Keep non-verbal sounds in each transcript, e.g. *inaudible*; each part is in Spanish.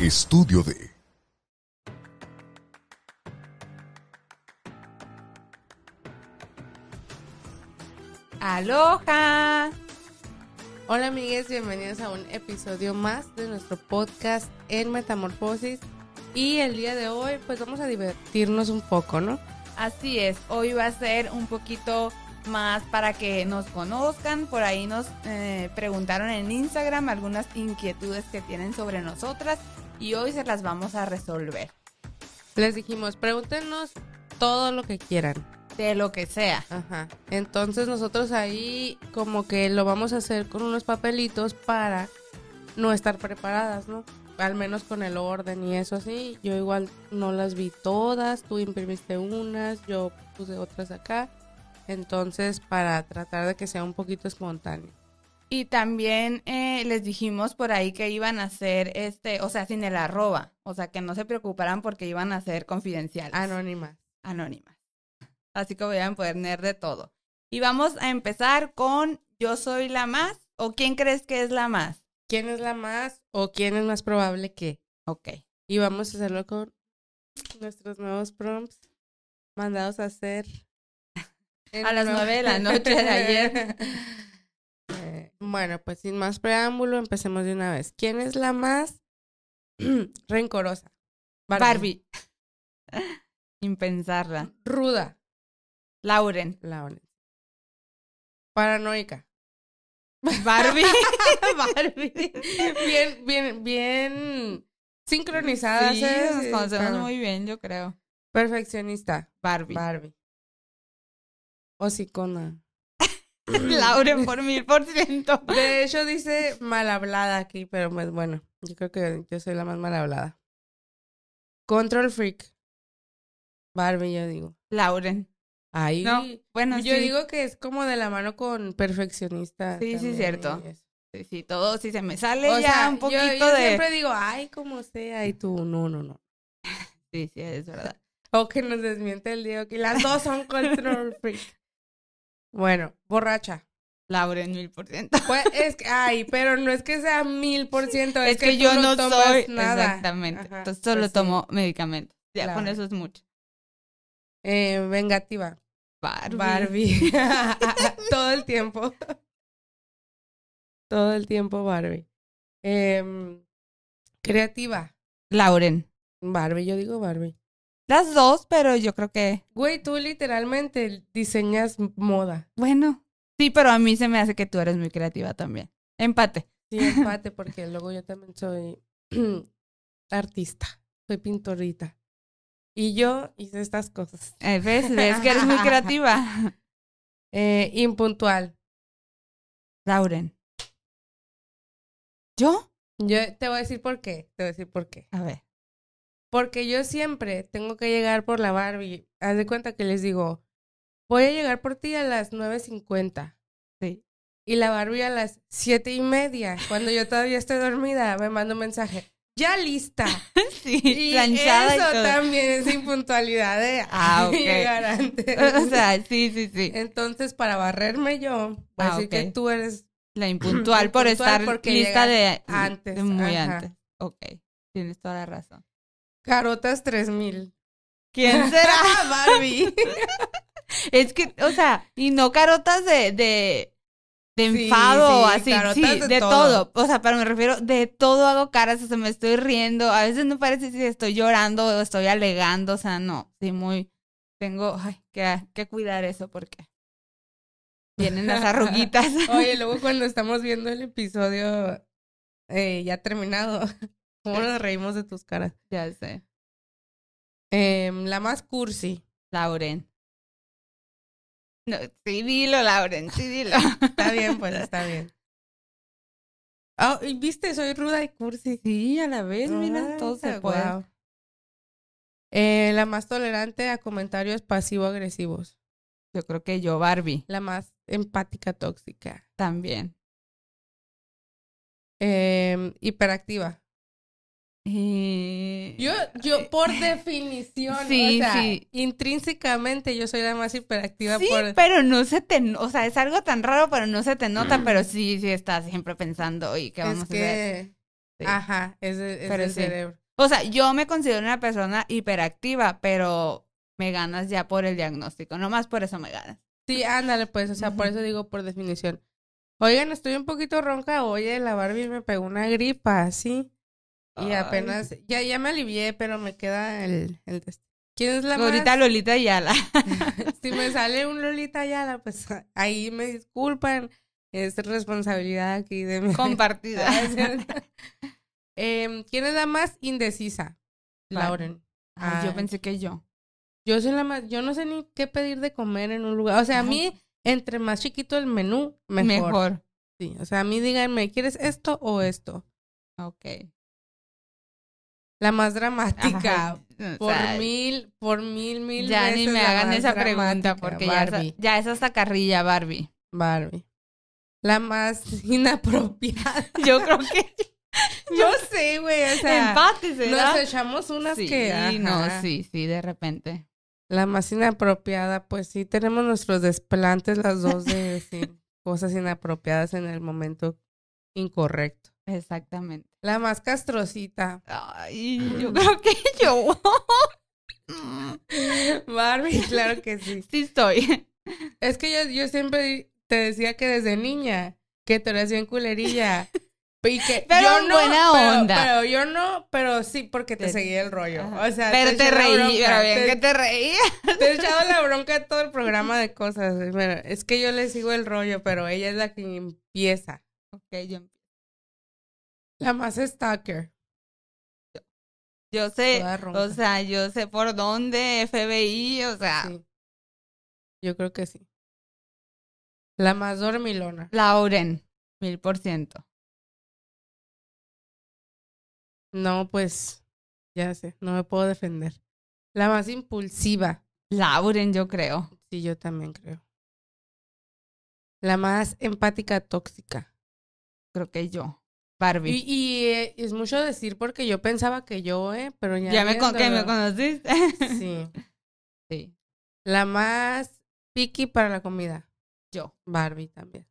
Estudio de ¡Aloha! Hola amigues, bienvenidos a un episodio más de nuestro podcast en Metamorfosis. Y el día de hoy pues vamos a divertirnos un poco, ¿no? Así es, hoy va a ser un poquito más para que nos conozcan. Por ahí nos eh, preguntaron en Instagram algunas inquietudes que tienen sobre nosotras y hoy se las vamos a resolver. Les dijimos, pregúntenos todo lo que quieran. De lo que sea. Ajá. Entonces nosotros ahí como que lo vamos a hacer con unos papelitos para no estar preparadas, ¿no? Al menos con el orden y eso así. Yo igual no las vi todas, tú imprimiste unas, yo puse otras acá. Entonces para tratar de que sea un poquito espontáneo. Y también eh, les dijimos por ahí que iban a ser, este, o sea, sin el arroba. O sea, que no se preocuparan porque iban a ser confidenciales. Anónimas. Anónimas. Así que voy a poner de todo. Y vamos a empezar con Yo soy la más o ¿quién crees que es la más? ¿Quién es la más o quién es más probable que? Ok. Y vamos a hacerlo con nuestros nuevos prompts mandados a hacer *laughs* a las nueve de la *laughs* noche de ayer. *laughs* Bueno, pues sin más preámbulo, empecemos de una vez. ¿Quién es la más *clears throat* rencorosa? Barbie. Sin *laughs* pensarla. Ruda. Lauren. Lauren. Paranoica. *laughs* Barbie. *laughs* Barbie. Bien, bien, bien sincronizadas. Sí, ¿eh? nos conocemos muy bien, yo creo. Perfeccionista. Barbie. Barbie. Hocicona. *laughs* Lauren por mil por ciento. De hecho, dice mal hablada aquí, pero pues bueno, yo creo que yo soy la más mal hablada. Control freak. Barbie, yo digo. Lauren. Ahí. No, bueno, yo sí. digo que es como de la mano con perfeccionista. Sí, sí, cierto. Sí, sí, todo, si se me sale O ya sea, un yo- poquito yo, de... siempre digo, ay, como sea, y tú, no, no, no. *laughs* Sí, sí, es verdad. O que nos desmiente el Diego, que las dos son control freak. Bueno, borracha. Lauren, mil por ciento. Pues es que, ay, pero no es que sea mil por ciento, es, que yo no tomas soy... nada. Exactamente. Ajá, Entonces solo pues sí. tomo medicamentos. Ya, con eso es mucho. Eh, vengativa. Barbie. Barbie. *laughs* *laughs* Todo el tiempo. Todo el tiempo Barbie. Em, creativa. Lauren. Barbie, yo digo Barbie. Las dos, pero yo creo que... Güey, tú literalmente diseñas moda. Bueno. Sí, pero a mí se me hace que tú eres muy creativa también. Empate. Sí, empate, porque luego yo también soy *clears throat* artista. Soy pintorita. Y yo hice estas cosas. Eh, ¿Ves? ¿Ves que eres muy *laughs* creativa? Eh, impuntual. Lauren. ¿Yo? Yo te voy a decir por qué. Te voy a decir por qué. A ver. Porque yo siempre tengo que llegar por la Barbie. Haz de cuenta que les digo, voy a llegar por ti a las 9.50. Sí. Y la Barbie a las siete y media. Cuando yo todavía estoy dormida, me manda un mensaje. Ya lista. *laughs* Sí, Y planchada y eso todo. también es impuntualidad de *laughs* Ah, ok. llegar antes. O sea, sí, sí, sí. Entonces, para barrerme yo, voy a Ah, decir que tú eres La *clears throat* impuntual por estar lista de antes, de muy ajá. antes. Ok, tienes toda la razón. Carotas 3000. ¿Quién *laughs* será? Barbie. *laughs* es que, o sea, y no carotas de, de, de Sí, enfado o sí, así, carotas sí, de de, todo. todo. O sea, pero me refiero, de todo hago caras, o sea, me estoy riendo. A veces no parece si estoy llorando o estoy alegando, o sea, no, sí, muy, tengo ay, que, que cuidar eso porque vienen las arruguitas. *laughs* Oye, luego cuando estamos viendo el episodio eh, ya terminado, ¿cómo nos reímos de tus caras? ya sé. Em, la más cursi. Lauren. No, sí, dilo, Lauren, sí, dilo. Está bien, pues está bien. Ah, y viste, soy ruda y cursi. Sí, a la vez, mira, Ay, todo se puede. Eh, la más tolerante a comentarios pasivo-agresivos. Yo creo que yo, Barbie, La más empática tóxica. también. Em, hiperactiva. Y... Yo, yo por definición, Sí, o sea, sí. intrínsecamente yo soy la más hiperactiva Sí, por... pero no se te, o sea, es algo tan raro, pero no se te nota, pero sí, sí estás siempre pensando, y qué vamos es a hacer. que Sí. Ajá, es, es el sí. cerebro. O sea, yo me considero una persona hiperactiva, pero me ganas ya por el diagnóstico. Nomás por eso me ganas. Sí, ándale, pues, o sea, por eso digo por definición. Oigan, estoy un poquito ronca. Oye, la Barbie me pegó una gripa, sí. Y Ay. apenas, ya, ya me alivié, pero me queda el, el. ¿Quién es la Ahorita más? Lolita Yala. *laughs* Si me sale un Lolita Yala, pues ahí me disculpan. Es responsabilidad aquí de mi Compartida. *laughs* Em, ¿Quién es la más indecisa? Vale. Lauren. Ay, yo pensé que yo. Yo soy la más, yo no sé ni qué pedir de comer en un lugar. O sea, a mí, entre más chiquito el menú, mejor. Mejor. Sí, o sea, a mí díganme, ¿quieres esto o esto? Ok. La más dramática. Ajá. O Por sea, mil, por mil, mil Ya veces ni me hagan esa pregunta porque ya, Barbie. ya es hasta carrilla Barbie. Barbie. La más *laughs* inapropiada. *laughs* Yo creo que *laughs* Yo sé, güey, o sea, empate nos echamos unas sí, que... ajá. no, sí, sí, de repente. La más inapropiada, pues sí, tenemos nuestros desplantes las dos de decir cosas inapropiadas en el momento incorrecto. Exactamente. La más castrosita. Ay, yo creo que *laughs* yo. *laughs* Barbie, claro que sí. sí estoy. Es que yo, yo siempre te decía que desde niña, que tú eras bien culerilla. Y que *laughs* Pero yo no, buena pero- onda. Pero, yo no, pero sí porque te, Te- seguía el rollo. Ajá. O sea, pero te la reí, bronca, pero bien te- que te reí. Te he echado la bronca todo el programa de cosas. Bueno, es que yo le sigo el rollo, pero ella es la que empieza. Ok, yo, La más stalker. yo sé, o sea, yo sé por dónde, FBI, o sea, Sí. Yo creo que sí. La más dormilona. Lauren, mil por ciento. No, pues, ya sé, no me puedo defender. La más impulsiva. Lauren, yo creo. Sí, yo también creo. La más empática tóxica. Creo que yo. Barbie. Y, y, eh, es mucho decir porque yo pensaba que yo, eh, pero ya. ya me, con, que me conociste. *laughs* Sí. sí, La más picky para la comida. yo. Barbie también.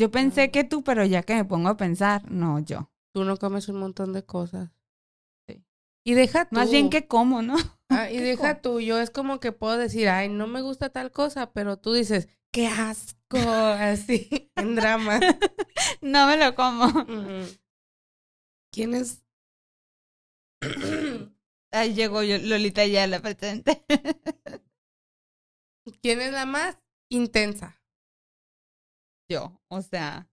Yo pensé que tú, pero ya que me pongo a pensar, no, yo. Tú no comes un montón de cosas. Sí. Y deja tú. Más bien que como, ¿no? *laughs* Ah, y ¿qué deja como? tú. Yo es como que puedo decir, ay, no me gusta tal cosa, pero tú dices, qué asco. Así, *laughs* en drama. No me lo como. ¿Quién es? *clears throat* Ahí llegó yo, Lolita ya la presente. *laughs* ¿Quién es la más intensa? yo, o sea,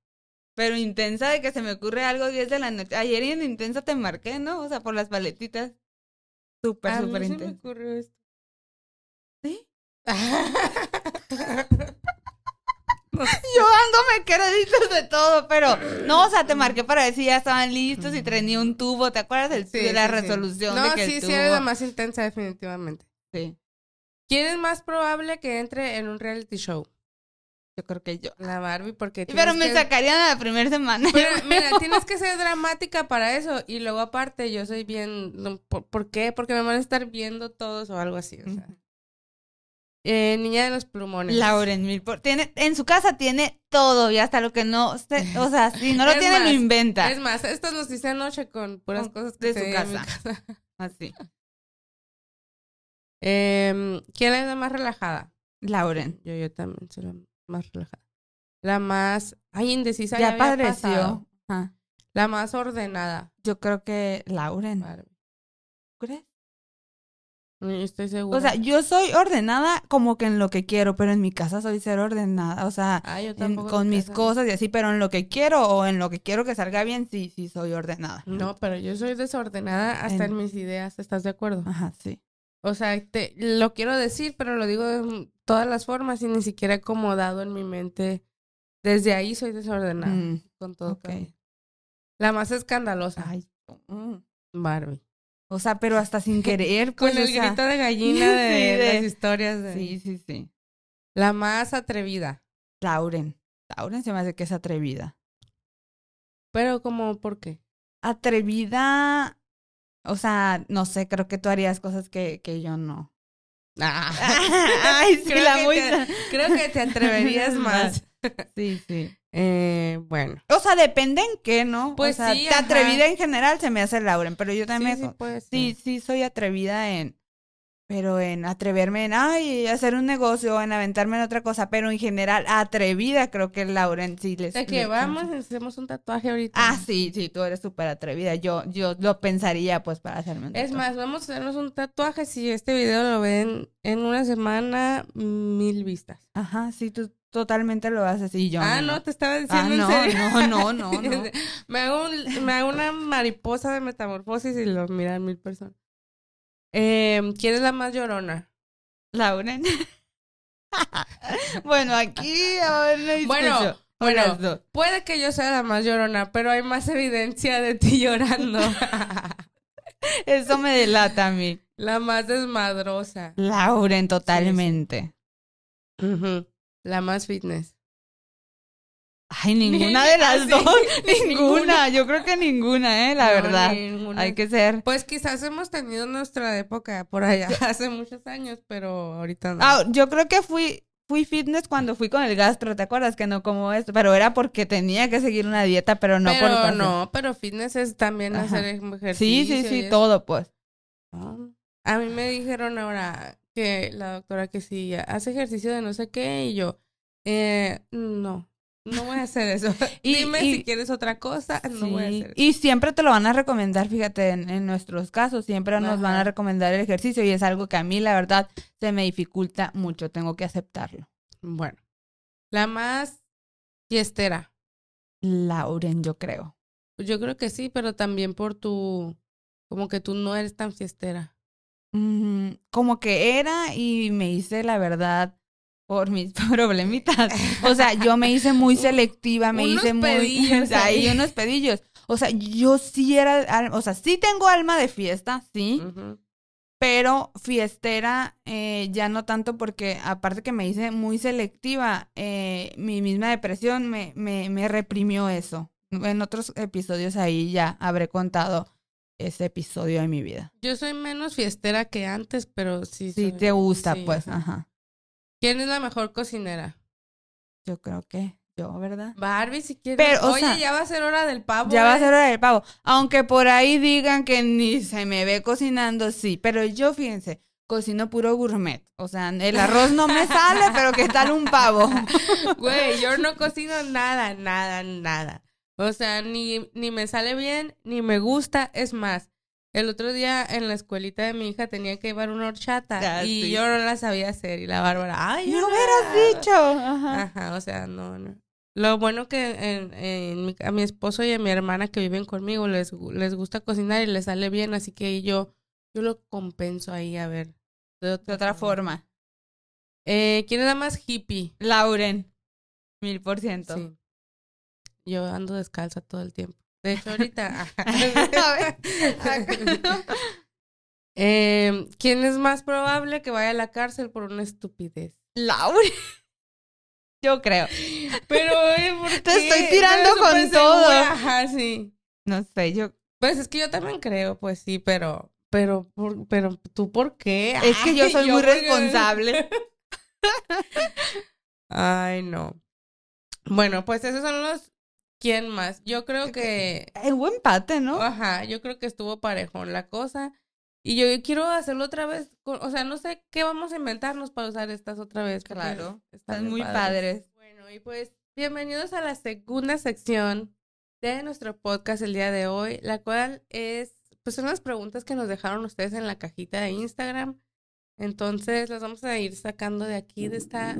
pero intensa de que se me ocurre algo 10 de la noche. Ayer en intensa te marqué, ¿no? O sea, por las paletitas. Súper, súper se me intensa. ocurrió esto. ¿Sí? *laughs* *laughs* Yo dándome créditos de todo, pero no, o sea, te marqué para ver si ya estaban listos y tenía un tubo. ¿Te acuerdas del, Sí, de la sí, sí. resolución No, de que el sí, sí, eres la más intensa, definitivamente. Sí, ¿Quién es más probable que entre en un reality show? yo creo que yo. La Barbie, porque. Pero me que- sacarían a la primera semana. Pero, *laughs* mira, tienes que ser dramática para eso. Y luego, aparte, yo soy bien. ¿Por, por qué? Porque me van a estar viendo todos o algo así. O sea. Eh, niña de los plumones. Lauren tiene en su casa tiene todo y hasta lo que no se- o sea si no lo *laughs* Es tiene más, lo inventa Es más, esto nos hice anoche con puras Con- cosas que de su casa. casa. *laughs* así Em, ¿Quién es la más relajada? Lauren Yo, yo también soy la más relajada. La más. Ay, indecisa. ya había padeció. La más ordenada. yo creo que Lauren. ¿crees? Yo estoy segura. o sea yo soy ordenada como que en lo que quiero pero en mi casa soy ser ordenada o sea Ah, yo en- con mi mis casa. cosas y así pero en lo que quiero o en lo que quiero que salga bien sí sí soy ordenada No, pero yo soy desordenada hasta en, En- mis ideas. ¿Estás de acuerdo? ajá sí O sea, te, lo quiero decir, pero lo digo de todas las formas y ni siquiera acomodado en mi mente. Desde ahí soy desordenada. Mm, con todo. ok. cambia. La más escandalosa. ay mm. Barbie. O sea pero hasta sin *laughs* querer pues, Con o el sea, grito de *laughs* gallina de, Sí, de- las historias. De... sí sí sí La más atrevida. Lauren Lauren se me hace que es atrevida Pero como, ¿por qué? atrevida, o sea, no sé, creo que tú harías cosas que, que yo no. *laughs* Ay, sí, creo, la que muy... te, creo que te atreverías más. Sí, sí. Eh, bueno. O sea, depende en qué, ¿no? Pues o sea, sí, te ajá. atrevida en general se me hace Lauren, pero yo también sí, sí, sí, sí soy atrevida en pero en atreverme en ay, hacer un negocio, en aventarme en otra cosa, pero en general atrevida creo que Lauren sí les De que le- vamos, hacemos un tatuaje ahorita. Ah, sí, sí, tú eres súper atrevida. Yo yo lo pensaría pues para hacerme un Es tatuaje. más, vamos a hacernos un tatuaje. Si este video lo ven en una semana, mil vistas. Ajá, sí, tú totalmente lo haces y yo ah, no. no, te estaba Ah, diciendo no, en serio. no, no, no, no. *laughs* me, hago un- me hago una mariposa de metamorfosis y lo miran mil personas. Eh, ¿Quién es la más llorona? Lauren. *laughs* bueno, aquí ahora Bueno, bueno. Puede que yo sea la más llorona, pero hay más evidencia de ti llorando. *laughs* Eso me delata a mí. la más desmadrosa. Lauren, totalmente. La más fitness. Ay, ninguna de las *laughs* Ah, sí. dos. *laughs* Ninguna. ninguna. Yo creo que ninguna, eh, la No, verdad. ninguna. Hay que ser. Pues quizás hemos tenido nuestra época por allá *laughs* hace muchos años, pero ahorita no. Ah, yo creo que fui fui fitness cuando fui con el gastro, ¿te acuerdas? Que no como esto, pero era porque tenía que seguir una dieta, pero no pero por no, pero fitness es también Ajá. hacer ejercicio. Sí, sí, sí, todo pues. No. A mí me dijeron ahora que la doctora que sí hace ejercicio de no sé qué y yo, eh, no, no voy a hacer eso. *laughs* *laughs* Y- Dime y- si quieres otra cosa, no voy a hacer eso. Y siempre te lo van a recomendar, fíjate, en, en nuestros casos, siempre nos van a recomendar el ejercicio y es algo que a mí, la verdad, se me dificulta mucho, tengo que aceptarlo. Bueno, la más fiestera. Lauren, yo creo. Yo creo que sí, pero también por tu, como que tú no eres tan fiestera. Como que era y me hice, la verdad, por mis *laughs* problemitas. O sea, yo me hice muy *laughs* selectiva, me Unos hice muy... *laughs* ahí, ahí. unos pedillos. O sea, yo sí era, o sea, sí tengo alma de fiesta, sí, pero fiestera eh, ya no tanto porque aparte que me hice muy selectiva, eh, mi misma depresión me, me, me reprimió eso. En otros episodios ahí ya habré contado ese episodio de mi vida. Yo soy menos fiestera que antes, pero sí. Soy- te gusta, sí, pues, ajá. ¿Quién es la mejor cocinera? Yo creo que yo, ¿verdad? Barbie, si quieres. Pero, Oye, sea, ya va a ser hora del pavo. Ya va a ¿eh? ser hora del pavo. Aunque por ahí digan que ni se me ve cocinando, sí. Pero yo, fíjense, cocino puro gourmet. O sea, el arroz no me sale, pero ¿qué tal un pavo? *laughs* Güey, yo no cocino nada, nada, nada. O sea, ni, ni me sale bien, ni me gusta. Es más, el otro día en la escuelita de mi hija tenía que llevar una horchata Ah, y sí. yo no la sabía hacer. Y la Bárbara, ay, No hubieras dicho. Ajá. Ajá, o sea, no, no. Lo bueno que en, en mi- a mi esposo y a mi hermana que viven conmigo les, les gusta cocinar y les sale bien, así que yo, yo lo compenso ahí a ver. De De otra forma. Eh, ¿Quién es la más hippie? Lauren. Mil por ciento. Sí. Yo ando descalza todo el tiempo. De hecho, ahorita. *laughs* Eh, ¿Quién es más probable que vaya a la cárcel por una estupidez? Lauren. Yo creo. Pero, eh, ¿por Te estoy tirando con todo. Ajá, sí. No sé, yo. Pues es que yo también creo, pues sí, pero, pero, por- pero, ¿tú por qué? Es que yo soy muy porque- responsable. *laughs* Ay, no. Bueno, pues esos son los. ¿Quién más? Yo creo que. Es buen empate, ¿no? Ajá, yo creo que estuvo parejón la cosa. Y yo quiero hacerlo otra vez. con- o sea, no sé qué vamos a inventarnos para usar estas otra vez. Claro, están Están muy padres. padres. Bueno, y pues bienvenidos a la segunda sección de nuestro podcast el día de hoy, la cual es, pues son las preguntas que nos dejaron ustedes en la cajita de Instagram. Entonces las vamos a ir sacando de aquí, de esta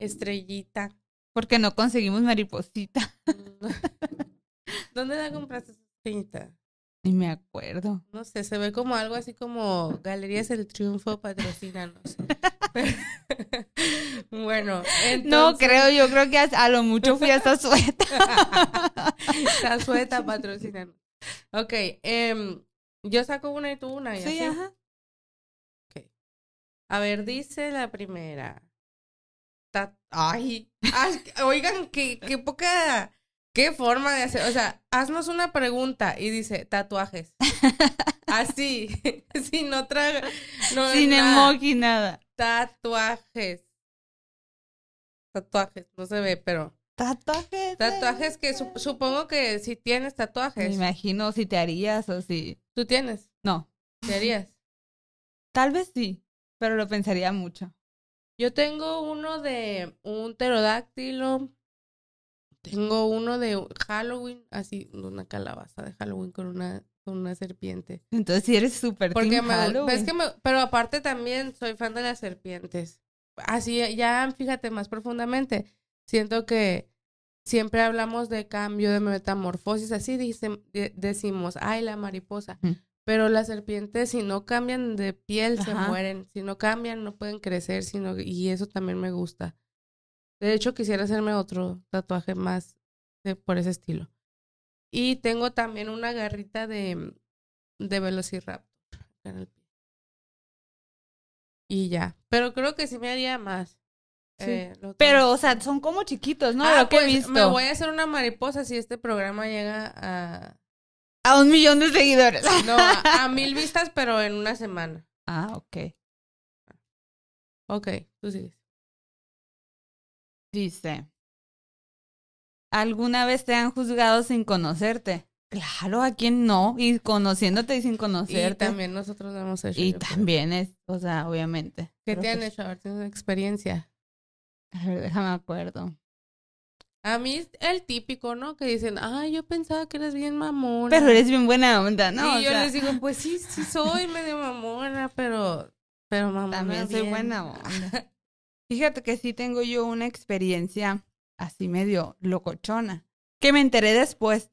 estrellita. Porque no conseguimos mariposita. *laughs* ¿Dónde la compraste esa estrellita? Ni me acuerdo. No sé, se ve como algo así como Galerías El Triunfo patrocínanos. *laughs* Bueno, entonces... No creo, yo creo que a, a lo mucho fui hasta *laughs* sueta. La sueta patrocinan. Ok, em, yo saco una y tú una. Y Sí, así. ajá. Ok. A ver, dice la primera. Ta- Ay, ay, oigan, qué, qué poca, qué forma de hacer. O sea, haznos una pregunta y dice tatuajes. Así, *laughs* sin otra. No, Sin nada. emoji, nada. Tatuajes. Tatuajes, no se ve, pero. Tatuajes. Tatuajes que su- supongo que si tienes Me tatuajes. imagino si te harías o si. ¿Tú tienes? No. ¿Te harías? Tal vez sí, pero lo pensaría mucho. Yo tengo uno de un pterodáctilo. Tengo uno de Halloween, así, una calabaza de Halloween con una, con una serpiente. Entonces sí eres súper Porque team me, Halloween. ves que me, pero aparte también soy fan de las serpientes. Así ya fíjate más profundamente. Siento que siempre hablamos de cambio, de metamorfosis, así dicen, de- decimos, ay, la mariposa. Pero las serpientes, si no cambian de piel, se mueren. Si no cambian, no pueden crecer, sino, y eso también me gusta. De hecho, quisiera hacerme otro tatuaje más de, por ese estilo. Y tengo también una garrita de, de Velociraptor acá en el pie. Y ya. Pero creo que sí me haría más. Sí. Eh, Pero, o sea, son como chiquitos, ¿no? Ah, lo que he pues, visto. Me voy a hacer una mariposa si este programa llega a. A un millón de seguidores. No, *laughs* a, a mil vistas, pero en una semana. Ah, ok. Ok, tú sigues. Dice. ¿Alguna vez te han juzgado sin conocerte? Claro, ¿a quién no? Y conociéndote y sin Y conocerte. también nosotros lo hemos hecho. Y creo. también es, o sea, obviamente. ¿Qué te han pues, hecho? A ver, tienes una experiencia. A ver, déjame acuerdo. A mí es el típico, ¿no? Que dicen, ay, yo pensaba que eras bien mamona. Pero eres bien buena onda, ¿no? y O yo sea, les digo, pues sí, sí soy medio mamona, pero, pero mamona también soy bien. buena onda. *laughs* Fíjate que sí tengo yo una experiencia así medio locochona, que me enteré después.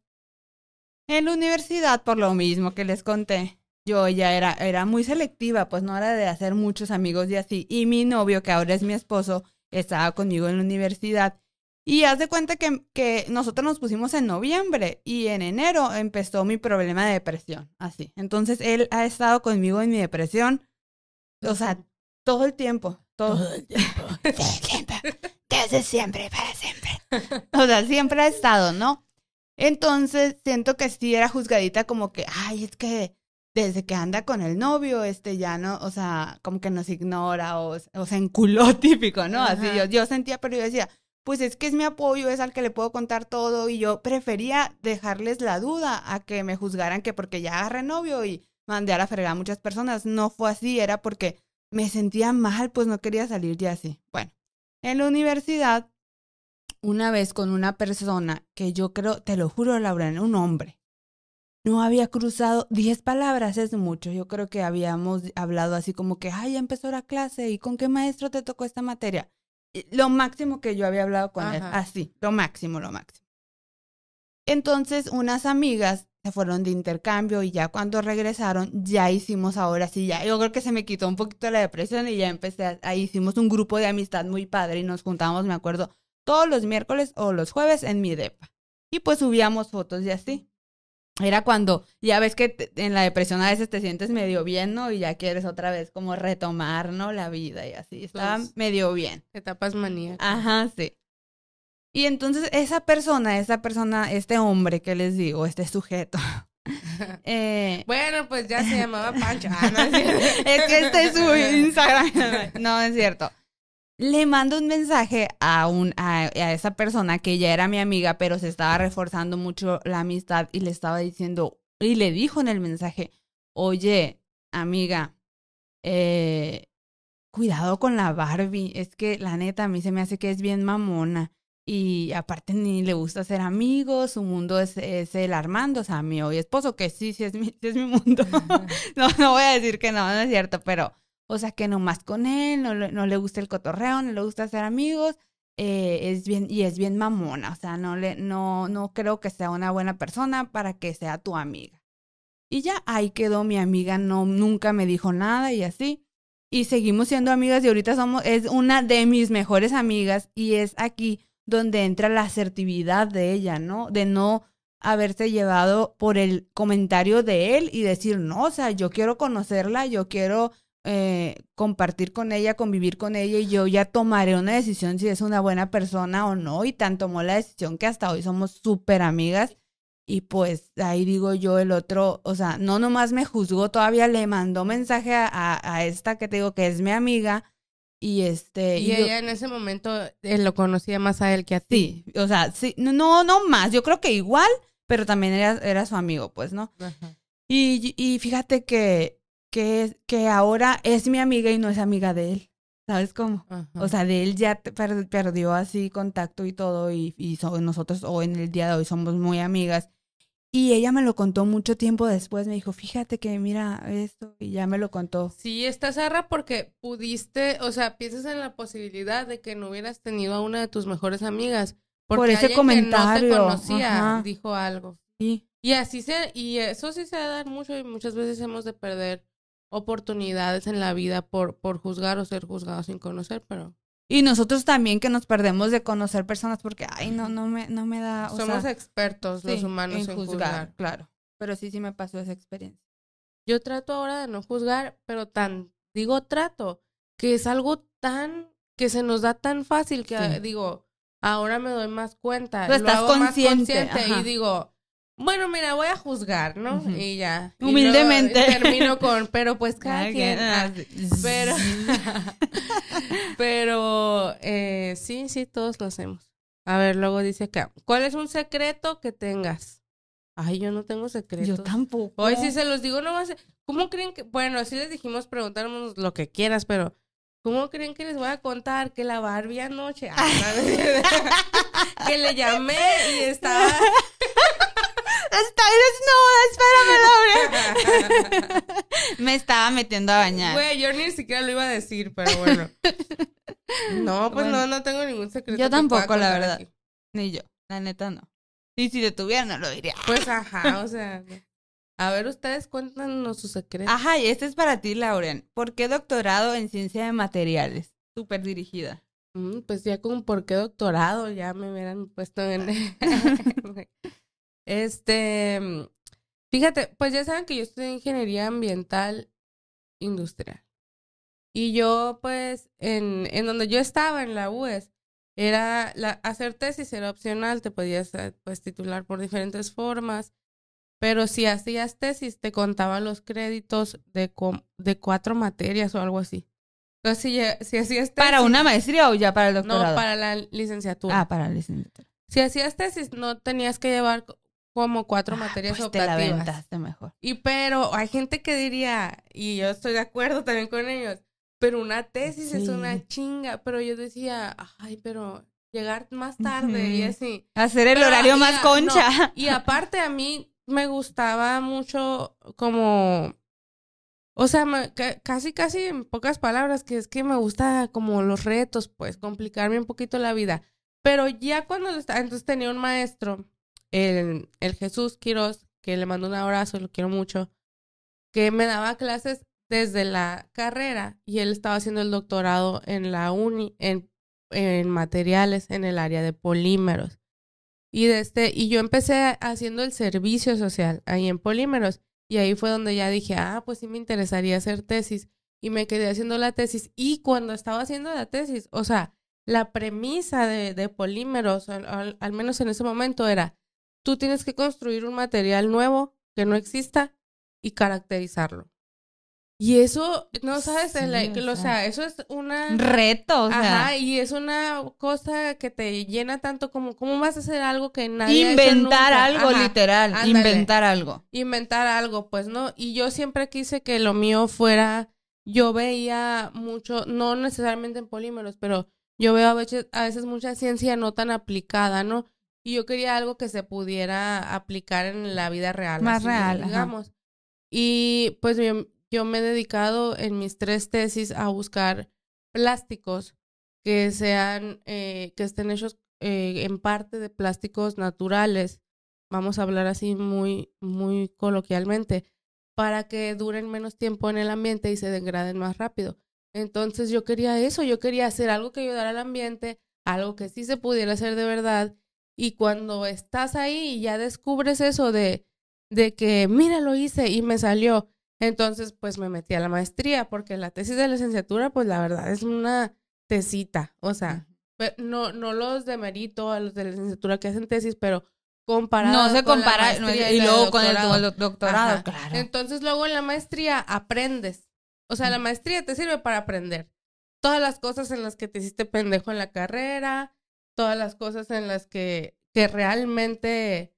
En la universidad, por lo mismo que les conté, yo ya era, era muy selectiva, pues no era de hacer muchos amigos y así. Y mi novio, que ahora es mi esposo, estaba conmigo en la universidad. Y haz de cuenta que, que nosotros nos pusimos en noviembre y en enero empezó mi problema de depresión, así. Entonces él ha estado conmigo en mi depresión, o sea, todo el tiempo, todo, el tiempo. *laughs* siempre, desde siempre, para siempre. O sea, siempre ha estado, ¿no? Entonces siento que sí era juzgadita como que, ay, es que desde que anda con el novio, este ya no, o sea, como que nos ignora o, o se enculó *laughs* típico, ¿no? Así Ajá. yo, yo sentía, pero yo decía, pues es que es mi apoyo, es al que le puedo contar todo y yo prefería dejarles la duda a que me juzgaran que porque ya agarré novio y mandé a la fregada a muchas personas. No fue así, era porque me sentía mal, pues no quería salir ya así. Bueno, en la universidad, una vez con una persona que yo creo, te lo juro, Laura, era un hombre. No había cruzado 10 palabras, es mucho. Yo creo que habíamos hablado así como que, ay, ya empezó la clase, ¿y con qué maestro te tocó esta materia? Lo máximo que yo había hablado con él, así, lo máximo, lo máximo. Entonces, unas amigas se fueron de intercambio y ya cuando regresaron, ya hicimos ahora sí, ya. Yo creo que se me quitó un poquito la depresión y ya empecé, a- ahí hicimos un grupo de amistad muy padre y nos juntábamos, me acuerdo, todos los miércoles o los jueves en mi depa. Y pues subíamos fotos y así. Era cuando ya ves que te- en la depresión a veces te sientes medio bien, ¿no? Y ya quieres otra vez como retomar, ¿no? La vida y así. Estaba Los- medio bien. Etapas maníacas. Ajá, sí. Y entonces esa persona, esa persona, este hombre que les digo, este sujeto, *laughs* eh, Bueno, pues ya se llamaba Pancho. Ah, no, es *laughs* es que este es su Instagram. *laughs* No, es cierto. Le mando un mensaje a, un, a, a esa persona que ya era mi amiga, pero se estaba reforzando mucho la amistad y le estaba diciendo, y le dijo en el mensaje, oye, amiga, eh, cuidado con la Barbie, es que la neta a mí se me hace que es bien mamona. Y aparte ni le gusta ser amigos, su mundo es, es el Armando, o sea, mi hoy esposo, que sí, sí es mi, sí es mi mundo. *laughs* No, no voy a decir que no, no es cierto, pero, o sea, que nomás con él, no, le- no le gusta el cotorreo, no le gusta ser amigos, eh, es bien, y es bien mamona, o sea, no le, no, no creo que sea una buena persona para que sea tu amiga. Y ya ahí quedó mi amiga, no, nunca me dijo nada y así. Y seguimos siendo amigas y ahorita somos, es una de mis mejores amigas y es aquí donde entra la asertividad de ella, ¿no? De no haberse llevado por el comentario de él y decir, no, o sea, yo quiero conocerla, yo quiero eh, compartir con ella, convivir con ella y yo ya tomaré una decisión si es una buena persona o no. Y tan tomó la decisión que hasta hoy somos súper amigas. Y pues ahí digo yo, el otro, o sea, no nomás me juzgó, todavía le mandó mensaje a, a, a esta que te digo que es mi amiga Y este. Y, yo- ella en ese momento eh, lo conocía más a él que a ti. Sí, o sea, sí, no, no más, yo creo que igual, pero también era, era su amigo, pues, ¿no? Ajá. Y, y fíjate que, que, que ahora es mi amiga y no es amiga de él, ¿sabes cómo? Ajá. O sea, de él ya per- perdió así contacto y todo, y, y so- nosotros o en el día de hoy somos muy amigas. Y ella me lo contó mucho tiempo después, me dijo, fíjate que mira esto, y ya me lo contó. Sí, está zarra porque pudiste, o sea, piensas en la posibilidad de que no hubieras tenido a una de tus mejores amigas. Porque Por ese comentario, que no te conocía ajá. dijo algo. Sí. Y así se, y eso sí se da mucho y muchas veces hemos de perder oportunidades en la vida por, por juzgar o ser juzgados sin conocer, pero Y nosotros también que nos perdemos de conocer personas porque, ay, no, no me, no me da, o somos sea, expertos los sí, humanos en, juzgar. claro. Pero sí, sí me pasó esa experiencia. Yo trato ahora de no juzgar, pero tan, digo trato, que es algo tan, que se nos da tan fácil que Sí. digo, ahora me doy más cuenta. Tú lo estás hago consciente, más consciente ajá. y digo, bueno, mira, voy a juzgar, ¿no? Y ya. Humildemente. termino con, pero pues *laughs* cada Cada quien. ah, ah, pero, *laughs* pero, eh, sí, sí, todos lo hacemos. A ver, luego dice acá, ¿cuál es un secreto que tengas? Ay, yo no tengo secretos. Yo tampoco. Hoy sí se los digo, no más. ¿Cómo creen que.? Bueno, sí les dijimos preguntarnos lo que quieras, pero. ¿Cómo creen que les voy a contar que la Barbie anoche. Ah, *laughs* que le llamé y estaba. Estoy desnuda, espérame, Laura. *laughs* me estaba metiendo a bañar. Güey, yo ni siquiera lo iba a decir, pero bueno. *laughs* No, pues Bueno. no, no tengo ningún secreto. Yo tampoco, la verdad. aquí. Ni yo, la neta no. Y si lo tuviera, no lo diría. Pues ajá, *laughs* o sea. A ver, ustedes cuéntanos sus secretos. Ajá, y este es para ti, Lauren. ¿Por qué doctorado en ciencia de materiales? Súper dirigida. Mm, pues ya con por qué doctorado ya me hubieran puesto en... este, mm, fíjate, pues ya saben que yo estudié ingeniería ambiental industrial. Y yo, pues, en, en donde yo estaba, en la UES, era la, hacer tesis era opcional, te podías eh, pues titular por diferentes formas, pero si hacías tesis te contaban los créditos de, de cuatro materias o algo así. Entonces, si, ya- si hacías tesis... ¿Para una maestría o ya para el No, doctorado? para la licenciatura. Ah, para la licenciatura. Si hacías tesis, no tenías que llevar como cuatro Ah, materias pues te la optativas. aventaste mejor. Y pero hay gente que diría, y yo estoy de acuerdo también con ellos, pero una tesis es una chinga. Pero yo decía, ay, pero llegar más tarde y así. Hacer el Pero, horario más a- concha. no, y aparte a mí me gustaba mucho como, o sea, me- ca- casi, casi en pocas palabras, que es que me gusta como los retos, pues, complicarme un poquito la vida. Pero ya cuando entonces tenía un maestro, el, el Jesús Quiroz, que le mando un abrazo, lo quiero mucho, que me daba clases desde la carrera y él estaba haciendo el doctorado en la uni, en, en materiales, en el área de polímeros. Y, de este, y yo empecé haciendo el servicio social ahí en polímeros. Y ahí fue donde ya dije, ah, pues sí me interesaría hacer tesis. Y me quedé haciendo la tesis. Y cuando estaba haciendo la tesis, o sea, la premisa de, de polímeros, al, al- menos en ese momento, era, tú tienes que construir un material nuevo que no exista y caracterizarlo. Y eso, no sabes, Sí, o o sea, sea, eso es una... Reto, o sea. Ajá, y es una cosa que te llena tanto como, ¿cómo vas a hacer algo que nadie ha hecho inventar nunca? algo, Ajá, literal. ándale. Inventar algo. Inventar algo, pues, ¿no? Y yo siempre quise que lo mío fuera, yo veía mucho, no necesariamente en polímeros, pero yo veo a veces, a veces mucha ciencia no tan aplicada, ¿no? Y yo quería algo que se pudiera aplicar en la vida real. Más real, ajá. digamos. Y pues yo, yo me he dedicado en mis tres tesis a buscar plásticos que sean, eh, que estén hechos eh, en parte de plásticos naturales, vamos a hablar así muy, muy coloquialmente, para que duren menos tiempo en el ambiente y se degraden más rápido. Entonces yo quería eso, yo quería hacer algo que ayudara al ambiente, algo que sí se pudiera hacer de verdad. Y cuando estás ahí y ya descubres eso de, de que, mira, lo hice y me salió, entonces pues me metí a la maestría, porque la tesis de licenciatura, pues la verdad es una tesita, o sea, no, no los demerito a los de licenciatura que hacen tesis, pero comparado No se con la compara. no, y luego con el, doctorado. doctorado, claro. Entonces luego en la maestría aprendes. O sea, la maestría te sirve para aprender. todas las cosas en las que te hiciste pendejo en la carrera, todas las cosas en las que, que realmente,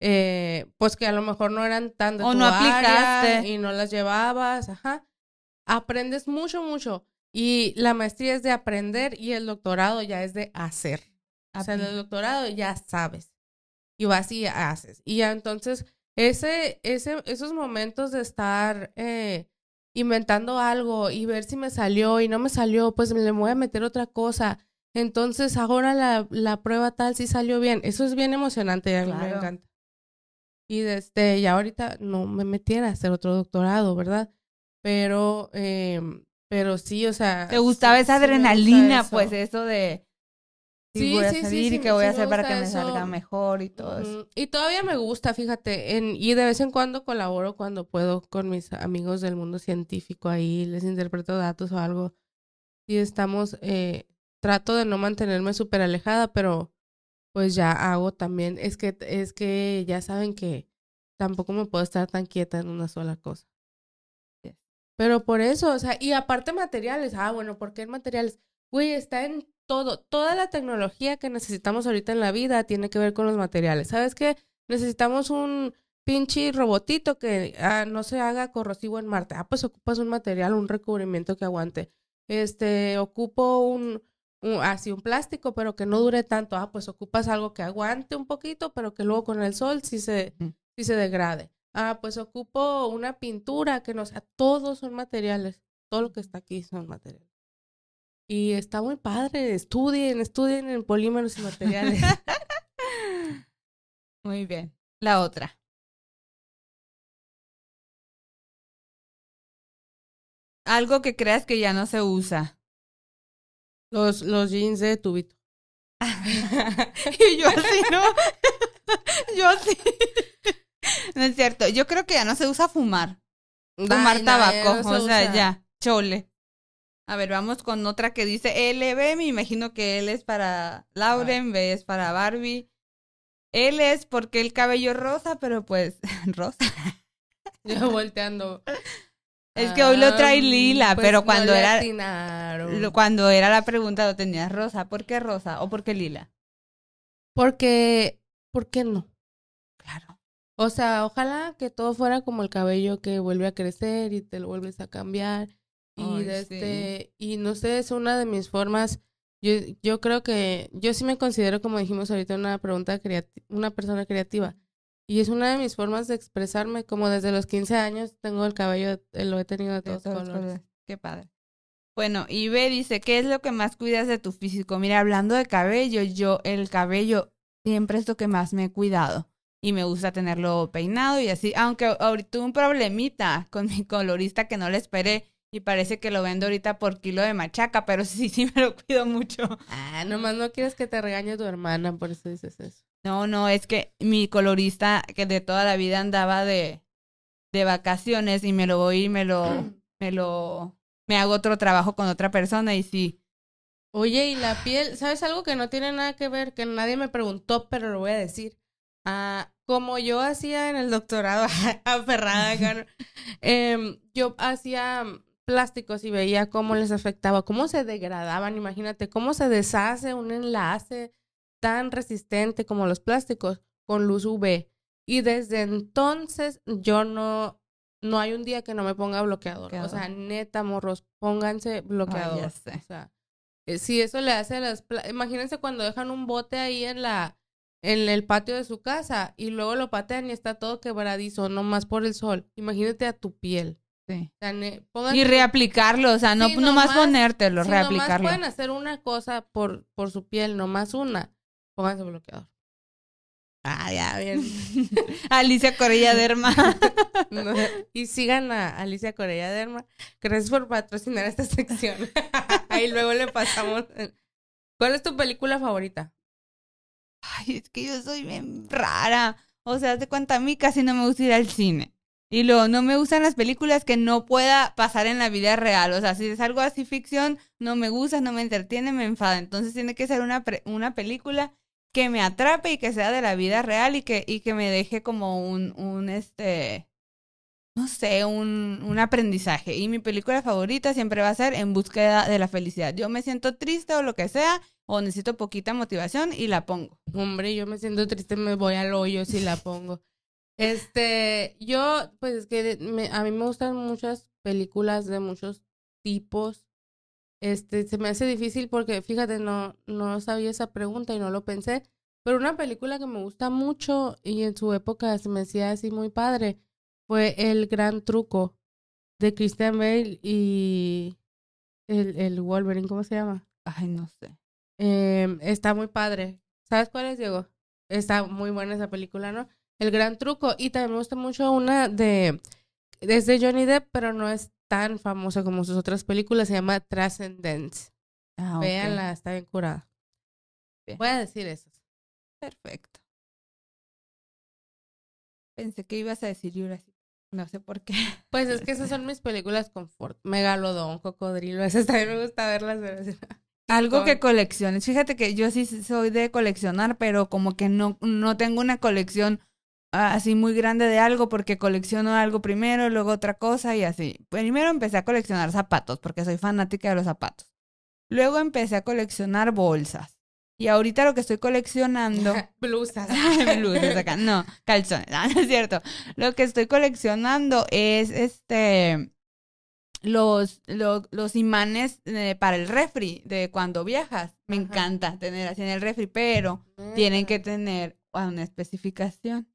eh, pues que a lo mejor no eran tan de O tu no área aplicaste. y no las llevabas, ajá. Aprendes mucho, mucho. Y la maestría es de aprender y el doctorado ya es de hacer. O sea, en el doctorado ya sabes. Y vas y haces. Y ya entonces, ese, ese, esos momentos de estar eh, inventando algo y ver si me salió y no me salió, pues le voy a meter otra cosa. Entonces, ahora la, la prueba tal sí salió bien. Eso es bien emocionante y a mí me encanta. Y desde, ya ahorita no me metiera a hacer otro doctorado, ¿verdad? Pero, eh, pero sí, o sea. ¿Te gustaba sí- esa sí adrenalina, eso. pues eso de sí, Sí, voy a salir sí, y qué voy a hacer para que me salga mejor y todo eso? Y todavía me gusta, fíjate, en, y de vez en cuando colaboro cuando puedo con mis amigos del mundo científico ahí, les interpreto datos o algo. Y estamos, eh, trato de no mantenerme súper alejada, pero pues ya hago también. Es que, es que ya saben que tampoco me puedo estar tan quieta en una sola cosa. Pero por eso, o sea, y aparte materiales, ah, bueno, ¿por qué en materiales? Güey, está en todo, toda la tecnología que necesitamos ahorita en la vida tiene que ver con los materiales. ¿Sabes qué? Necesitamos un pinche robotito que ah, no se haga corrosivo en Marte. Ah, pues ocupas un material, un recubrimiento que aguante. Este, ocupo un, un así un plástico, pero que no dure tanto. Ah, pues ocupas algo que aguante un poquito, pero que luego con el sol sí se, sí se degrade. Ah, pues ocupo una pintura que no sea, todos son materiales. Todo lo que está aquí son materiales. Y está muy padre. Estudien, estudien en polímeros y materiales. *laughs* Muy bien. La otra. Algo que creas que ya no se usa. Los, los jeans de tubito. *laughs* y yo así, ¿no? yo así. no es cierto. Yo creo que ya no se usa fumar. Fumar Ay, tabaco. no se o sea, usa. ya. Chole. A ver, vamos con otra que dice LB. Me imagino que L es para Lauren, B es para Barbie. L es porque el cabello rosa, pero pues *laughs* rosa. Yo volteando. Es que hoy lo trae lila, pues pero cuando era lo- cuando era la pregunta lo tenías rosa. ¿Por qué rosa o por qué lila? Porque, ¿por qué no? Claro. O sea, ojalá que todo fuera como el cabello que vuelve a crecer y te lo vuelves a cambiar. Y Ay, de sí. este, y no sé, es una de mis formas. Yo, yo creo que, yo sí me considero, como dijimos ahorita, una pregunta creati- una persona creativa. Y es una de mis formas de expresarme, como desde los 15 años tengo el cabello, eh, lo he tenido de De todos todos colores. colores. Qué padre. Bueno, y B dice, ¿qué es lo que más cuidas de tu físico? Mira, hablando de cabello, yo el cabello siempre es lo que más me he cuidado. Y me gusta tenerlo peinado y así. Aunque ahorita tuve un problemita con mi colorista que no le esperé. Y parece que lo vendo ahorita por kilo de machaca, pero *laughs* sí, sí me lo cuido mucho. Ah, nomás no quieres que te regañe tu hermana, por eso dices eso. No, no, es que mi colorista que de toda la vida andaba de, de vacaciones y me lo voy y me lo, *clears throat* me lo, me hago otro trabajo con otra persona y sí. Oye, y la piel, ¿sabes algo que no tiene nada que ver? Que nadie me preguntó, pero lo voy a decir. Ah, como yo hacía en el doctorado, *laughs* aferrada, acá, ¿no? *laughs* Em, yo hacía plásticos y veía cómo les afectaba, cómo se degradaban, imagínate, cómo se deshace un enlace tan resistente como los plásticos con luz UV. Y desde entonces yo no, no hay un día que no me ponga bloqueador. O sea, neta, morros, pónganse bloqueador. O sea, eh, si eso le hace a las... Imagínense cuando dejan un bote ahí en la en el patio de su casa y luego lo patean y está todo quebradizo, nomás por el sol. Imagínate a tu piel. sí. O sea, ne- pónganse- Y reaplicarlo, o sea, no Sí, nomás, nomás- ponértelo, si nomás reaplicarlo. pueden hacer una cosa por, por su piel, nomás una, pónganse bloqueador. Ah, ya, *laughs* bien. *laughs* Alicia Corella Derma. *laughs* No, y sigan a Alicia Corella Derma. Gracias por patrocinar esta sección. Ahí luego le pasamos. ¿Cuál es tu película favorita? Ay, es que yo soy bien rara. O sea, de cuenta a mí casi no me gusta ir al cine. Y luego no me gustan las películas que no pueda pasar en la vida real. O sea, si es algo así ficción, no me gusta, no me entretiene, me enfada. Entonces tiene que ser una, pre- una película que me atrape y que sea de la vida real y que, y que me deje como un, un este, no sé, un, un aprendizaje. Y mi película favorita siempre va a ser En búsqueda de la felicidad. Yo me siento triste o lo que sea, o necesito poquita motivación y la pongo. Hombre, yo me siento triste, me voy al hoyo si la pongo. Este, yo, pues es que me- a mí me gustan muchas películas de muchos tipos. Este, se me hace difícil porque, fíjate, no, no sabía esa pregunta y no lo pensé. Pero una película que me gusta mucho y en su época se me hacía así muy padre fue El Gran Truco de Christian Bale y el, el Wolverine, ¿cómo se llama? Ay, no sé. Eh, está muy padre. ¿Sabes cuál es, Diego? Está muy buena esa película, ¿no? El gran truco. Y también me gusta mucho una de... Es de Johnny Depp, pero no es tan famosa como sus otras películas. Se llama Transcendence. Ah. Véanla, está bien curada. Bien. Voy a decir eso. Perfecto. Pensé que ibas a decir Jurassic. No sé por qué. Pues es *laughs* que esas son mis películas confort. Megalodón, Cocodrilo. Esas también me gusta verlas. pero- *laughs* Algo que colecciones. Fíjate que yo sí soy de coleccionar, pero como que no, no tengo una colección así muy grande de algo porque colecciono algo primero, luego otra cosa y así. Primero empecé a coleccionar zapatos porque soy fanática de los zapatos. Luego empecé a coleccionar bolsas. Y ahorita lo que estoy coleccionando... *laughs* Blusas. *laughs* Blusas acá. No, calzones. *laughs* Ah, no es cierto. Lo que estoy coleccionando es este los, lo- los imanes eh, para el refri de cuando viajas. Me Ajá. encanta tener así en el refri, pero tienen que tener una especificación.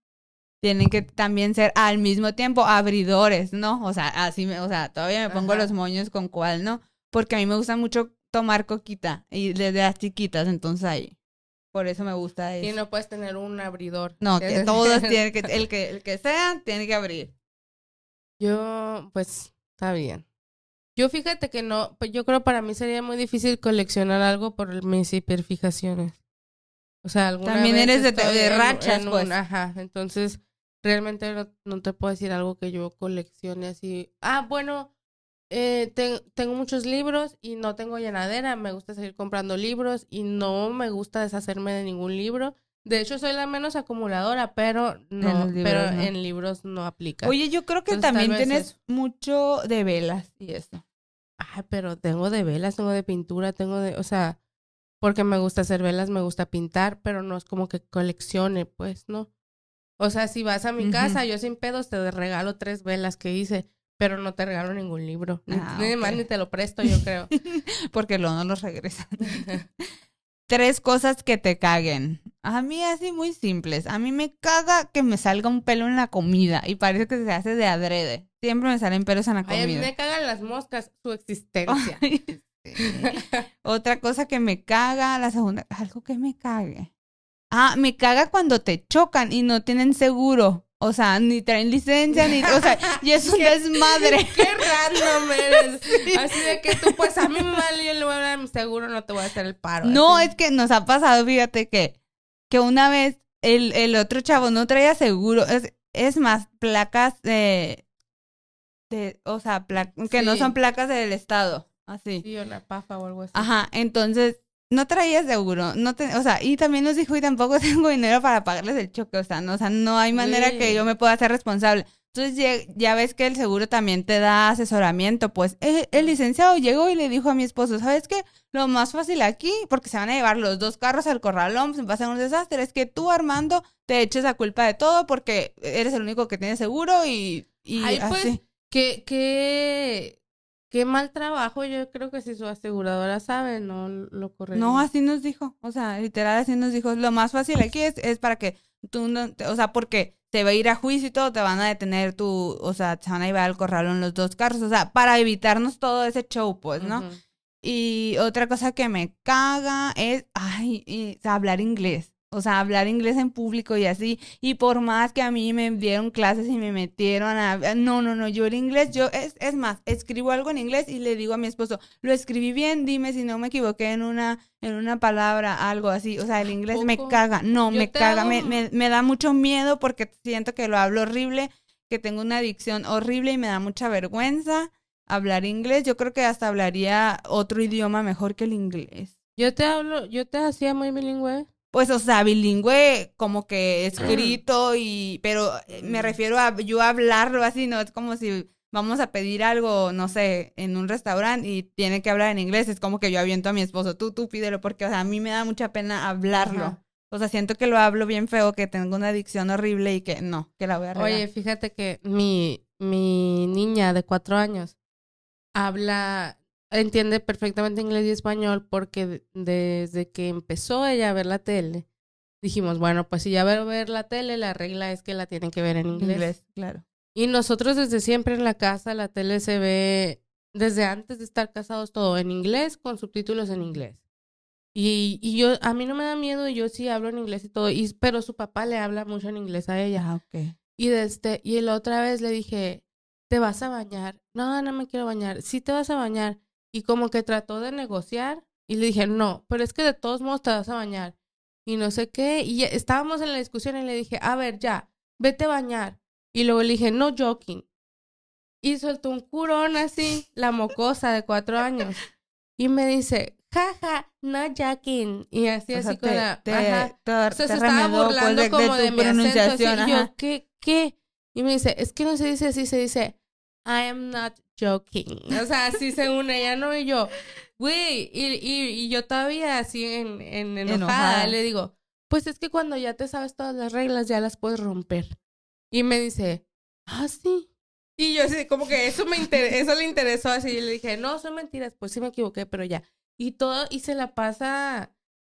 Tienen que también ser al mismo tiempo abridores, ¿no? O sea, así me, o sea, todavía me pongo Ajá. los moños con cuál, ¿no? Porque a mí me gusta mucho tomar coquita y desde las chiquitas, entonces ahí. Por eso me gusta eso. Y no puedes tener un abridor. No, que todos *laughs* tienen que, el que, el que sea, tiene que abrir. Yo, pues, está bien. Yo fíjate que no, pues yo creo para mí sería muy difícil coleccionar algo por mis hiperfijaciones. O sea, alguna También vez eres de- de rachas, en un- pues. ajá, entonces realmente no, no te puedo decir algo que yo coleccione así. Ah, bueno, eh, ten- tengo muchos libros y no tengo llenadera. Me gusta seguir comprando libros y no me gusta deshacerme de ningún libro. De hecho, soy la menos acumuladora, pero no, los libros, pero no. en libros no aplica. Oye, yo creo que Entonces, también tienes eso. mucho de velas y eso. Ay, pero tengo de velas, tengo de pintura, tengo de, o sea, porque me gusta hacer velas, me gusta pintar, pero no es como que coleccione, pues, ¿no? O sea, si vas a mi casa, yo sin pedos te regalo tres velas que hice, pero no te regalo ningún libro. Ni, Ah, ni ok. más ni te lo presto, yo creo. *laughs* Porque luego no los regresan. *laughs* *laughs* Tres cosas que te caguen. A mí así muy simples. A mí me caga que me salga un pelo en la comida y parece que se hace de adrede. Siempre me salen pelos en la Ay, a mí comida. me cagan las moscas, su existencia. Ay, sí. Otra cosa que me caga, la segunda, algo que me cague. Ah, me caga cuando te chocan y no tienen seguro. O sea, ni traen licencia, ni, o sea, y es un *laughs* desmadre. *laughs* Qué random eres. *laughs* Así de que tú, pues a mí me vale, yo le voy a dar mi seguro, no te voy a hacer el paro. No, así. es que nos ha pasado, fíjate que, que una vez el, el otro chavo no traía seguro. Es, es más, placas de, de o sea, pla- que no Sí. son placas del estado. Así. Sí, una pafa o algo así. Ajá, entonces no traía seguro, no te- o sea, y también nos dijo, y tampoco *laughs* tengo dinero para pagarles el choque, o sea, no, o sea, no hay manera Sí. que yo me pueda hacer responsable. Entonces ya, ya ves que el seguro también te da asesoramiento, pues eh, el licenciado llegó y le dijo a mi esposo, ¿sabes qué? Lo más fácil aquí, porque se van a llevar los dos carros al corralón, se va a hacer un desastre, es que tú, Armando, te eches la culpa de todo porque eres el único que tiene seguro y, y Ay, pues, así. qué, qué, qué mal trabajo. Yo creo que si su aseguradora sabe, no lo correcto. No, así nos dijo. O sea, literal así nos dijo. Lo más fácil aquí es, es para que tú no, te- o sea, porque te va a ir a juicio y todo, te van a detener tu, o sea, te van a llevar al corralón los dos carros, o sea, para evitarnos todo ese show, pues, ¿no? Y otra cosa que me caga es, ay, y, o sea, hablar inglés. O sea, hablar inglés en público y así. Y por más que a mí me dieron clases y me metieron a... No, no, no, yo el inglés, yo, es, es más, escribo algo en inglés y le digo a mi esposo, lo escribí bien, dime si no me equivoqué en una, en una palabra, algo así. O sea, el inglés me caga. No, Yo me caga, me, me, me da mucho miedo porque siento que lo hablo horrible, que tengo una adicción horrible y me da mucha vergüenza hablar inglés. Yo creo que hasta hablaría otro idioma mejor que el inglés. Yo te hablo, yo te hacía muy bilingüe. Pues, o sea, bilingüe como que escrito y, pero eh, me refiero a yo hablarlo así, no es como si vamos a pedir algo, no sé, en un restaurante y tiene que hablar en inglés, es como que yo aviento a mi esposo, tú, tú pídelo, porque, o sea, a mí me da mucha pena hablarlo. Ajá. O sea, siento que lo hablo bien feo, que tengo una adicción horrible y que no, que la voy a regar. Oye, fíjate que mi, mi niña de cuatro años habla, entiende perfectamente inglés y español porque de- desde que empezó ella a ver la tele, dijimos, bueno, pues si ya va a ver la tele, la regla es que la tienen que ver en inglés. inglés, claro. Y nosotros desde siempre en la casa la tele se ve, desde antes de estar casados, todo en inglés con subtítulos en inglés. Y, y yo, a mí no me da miedo, yo sí hablo en inglés y todo, y, pero su papá le habla mucho en inglés a ella. Ah, ok. Y este, y la otra vez le dije, ¿te vas a bañar? No, no me quiero bañar. Sí te vas a bañar. Y como que trató de negociar y le dije, no, pero es que de todos modos te vas a bañar. Y no sé qué. Y estábamos en la discusión y le dije, a ver, ya, vete a bañar. Y luego le dije, no joking. Y soltó un curón así, la mocosa de cuatro años. Y me dice, jaja, no joking. Y así, O sea, así con te- la... te- ajá. te- O sea, se estaba pues, burlando de- como de, mi acento así. Y yo. ¿qué? ¿Qué? Y me dice, es que no se dice así, se dice, I am not joking. O sea, así según ella, ¿no? Y yo, güey, y, y, y yo todavía así en, en enojada, Enojada. le digo, pues es que cuando ya te sabes todas las reglas, ya las puedes romper. Y me dice, ah, sí. Y yo así, como que eso me inter- eso le interesó así. Y le dije, no, son mentiras, pues sí me equivoqué, pero ya. Y todo, y se la pasa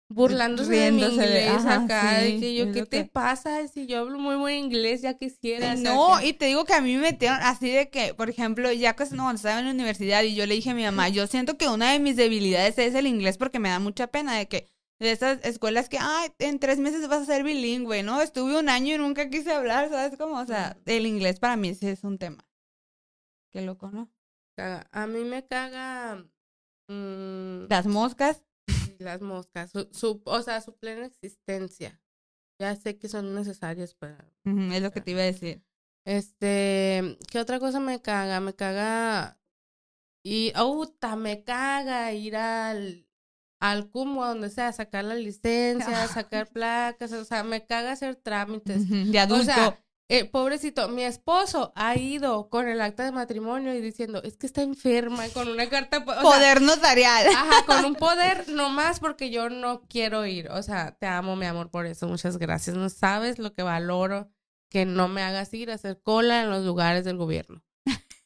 burlándose de mi de- ajá, acá, de sí, que yo, ¿qué te que- pasa? Si yo hablo muy buen inglés, ya quisiera. No, y te digo que a mí me metieron así de que, por ejemplo, ya que no, estaba en la universidad y yo le dije a mi mamá, yo siento que una de mis debilidades es el inglés porque me da mucha pena de que de esas escuelas que, ay, en tres meses vas a ser bilingüe, ¿no? Estuve un año y nunca quise hablar, ¿sabes cómo? O sea, el inglés para mí sí es un tema. Qué loco, ¿no? caga. A mí me caga mm, Las moscas. Las moscas, su, su- o sea, su plena existencia. Ya sé que son necesarias para... Es lo que te iba a decir. Este, ¿qué otra cosa me caga? Me caga... Y, ¡Uta! me caga ir al... Al CUMO, a donde sea, sacar la *laughs* licencia, sacar placas, o sea, me caga hacer trámites. De adulto. O sea, eh, pobrecito, mi esposo ha ido con el acta de matrimonio y diciendo, es que está enferma, con una carta... sea, Poder notarial. Ajá, con un *laughs* poder nomás porque yo no quiero ir. O sea, te amo, mi amor, por eso. Muchas gracias. No sabes lo que valoro que no me hagas ir a hacer cola en los lugares del gobierno.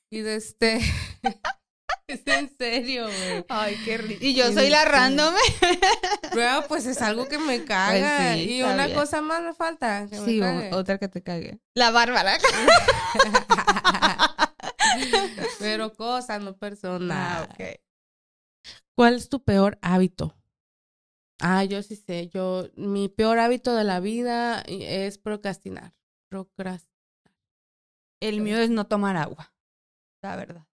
Y de este... *laughs* *laughs* es en serio, güey. Ay, qué rico. Y yo soy la random. *laughs* Pero pues es algo que me caga. Pues sí, y una bien. cosa más me falta. Que Sí, cague. otra que te cague. La Bárbara. *laughs* Pero cosas, no personas. Ah, ok. ¿Cuál es tu peor hábito? Ah, yo sí sé. Yo, mi peor hábito de la vida es procrastinar. Procrastinar. El mío es no tomar agua. La verdad.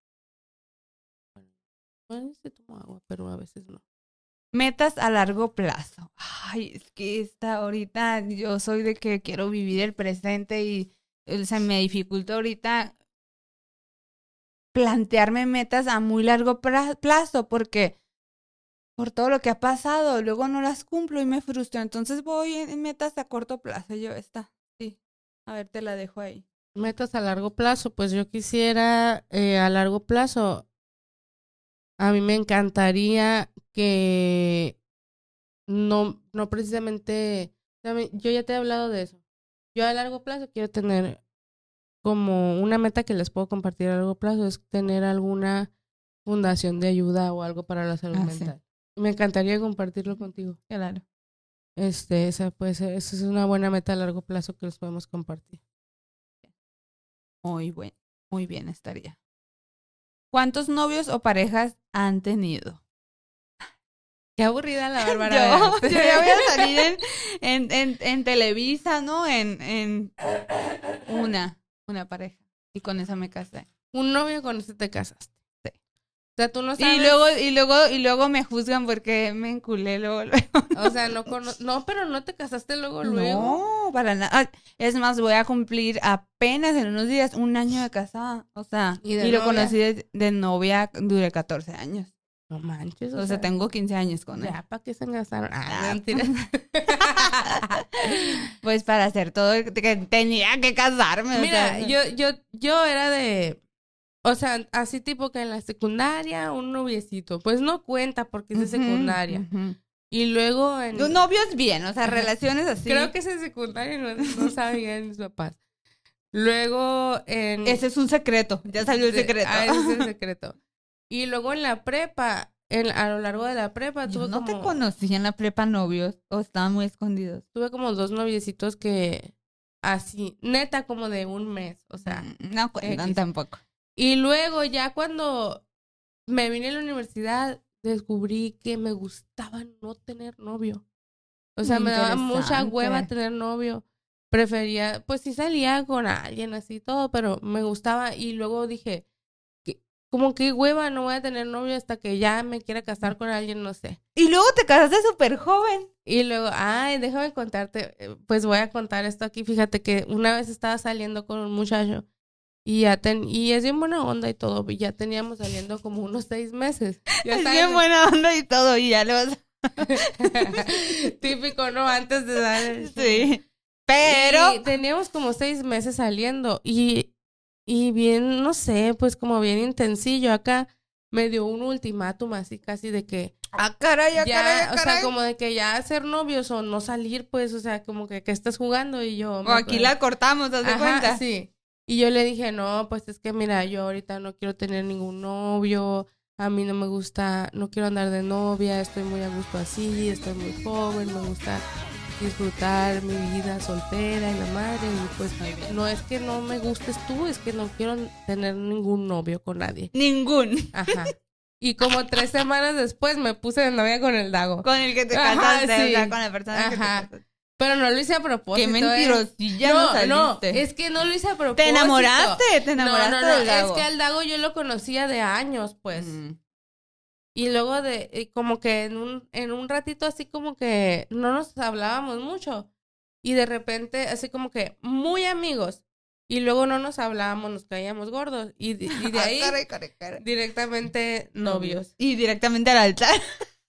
Bueno, sí tomo agua, pero a veces no. Metas a largo plazo. Ay, es que esta ahorita yo soy de que quiero vivir el presente y se me dificulta ahorita plantearme metas a muy largo plazo porque por todo lo que ha pasado, luego no las cumplo y me frustro. Entonces voy en metas a corto plazo. Yo, esta, sí. A ver, te la dejo ahí. Metas a largo plazo, pues yo quisiera eh, a largo plazo. A mí me encantaría que no, no precisamente, yo ya te he hablado de eso. Yo a largo plazo quiero tener como una meta que les puedo compartir a largo plazo, es tener alguna fundación de ayuda o algo para la salud Ah, mental. Me encantaría compartirlo contigo. Claro. Este, esa puede ser, esa es una buena meta a largo plazo que les podemos compartir. Muy buen, muy bien estaría. ¿Cuántos novios o parejas han tenido? Qué aburrida la *laughs* Yo, Bárbara. yo ya voy a salir en, *laughs* en, en, en Televisa, ¿no? En, en una, una pareja. Y con esa me casé. Un novio con ese te casaste. O sea, tú no sabes. Y luego, y luego, y luego me juzgan porque me enculé luego. *laughs* luego. O sea, no cono- No, pero no te casaste luego, luego. No, para nada. Es más, voy a cumplir apenas en unos días un año de casada. O sea, ¿Y lo conocí de, de novia, duré 14 años. No manches. O, sea, tengo 15 años con él. Ya, ¿para qué se gastaron? Ah, Ah, mentira. *laughs* pues para hacer todo, que tenía que casarme. o Mira, sea, yo, yo, yo era de. O sea, así tipo que en la secundaria, un noviecito. Pues no cuenta porque es de secundaria. Y luego en. Un novio es bien, o sea, relaciones así. Creo que es en secundaria, no, no sabían mis papás. Luego en. Ese es un secreto, ya salió el secreto. Ah, ese es el *laughs* secreto. Y luego en la prepa, en, a lo largo de la prepa, Yo tuve no te conocí en la prepa novios, o estaban muy escondidos. tuve como dos noviecitos que así, neta, como de un mes. O sea, Mm, no cuentan X. tampoco. Y luego ya cuando me vine a la universidad, descubrí que me gustaba no tener novio. O sea, me daba mucha hueva tener novio. Prefería, pues sí salía con alguien así todo, pero me gustaba y luego dije, que- como que hueva, no voy a tener novio hasta que ya me quiera casar con alguien, no sé. Y luego te casaste súper joven. Y luego, ay, déjame contarte, eh, pues voy a contar esto aquí. Fíjate que una vez estaba saliendo con un muchacho y ya ten, y es bien buena onda y todo, y ya teníamos saliendo como unos seis meses. *laughs* Ya Es bien buena onda y todo, y ya lo vas *laughs* *laughs* Típico, ¿no? Antes de dar el- Sí. Pero. Y teníamos como seis meses saliendo y, y bien, no sé, pues como bien intensillo acá. Me dio un ultimátum así casi de que Ah, caray, ah, ya, caray, ah, o sea, como de que ya ser novios o no salir, pues, o sea, como que, que estás jugando y yo... O aquí acuerdo- la cortamos, ¿te das Ajá, cuenta? sí. Y yo le dije, no, pues es que mira, yo ahorita no quiero tener ningún novio, a mí no me gusta, no quiero andar de novia, estoy muy a gusto así, estoy muy joven, me gusta disfrutar mi vida soltera y la madre, y pues no es que no me gustes tú, es que no quiero tener ningún novio con nadie. Ningún. Ajá. Y como tres semanas después me puse de novia con el Dago. Con el que te Ajá, casaste, sí. o sea, con la persona que te Ajá. casaste. Pero no lo hice a propósito. Qué ¿eh? mentirosilla no, no, no, es que no lo hice a propósito. Te enamoraste, te enamoraste no, no, no, del Dago. es que al Dago yo lo conocía de años, pues. Mm. Y luego de, eh, como que en un, en un ratito así como que no nos hablábamos mucho. Y de repente, así como que muy amigos. Y luego no nos hablábamos, nos caíamos gordos. Y, de- y de Ah, *laughs* ahí caray, caray, caray. directamente novios. Y directamente al altar. *laughs*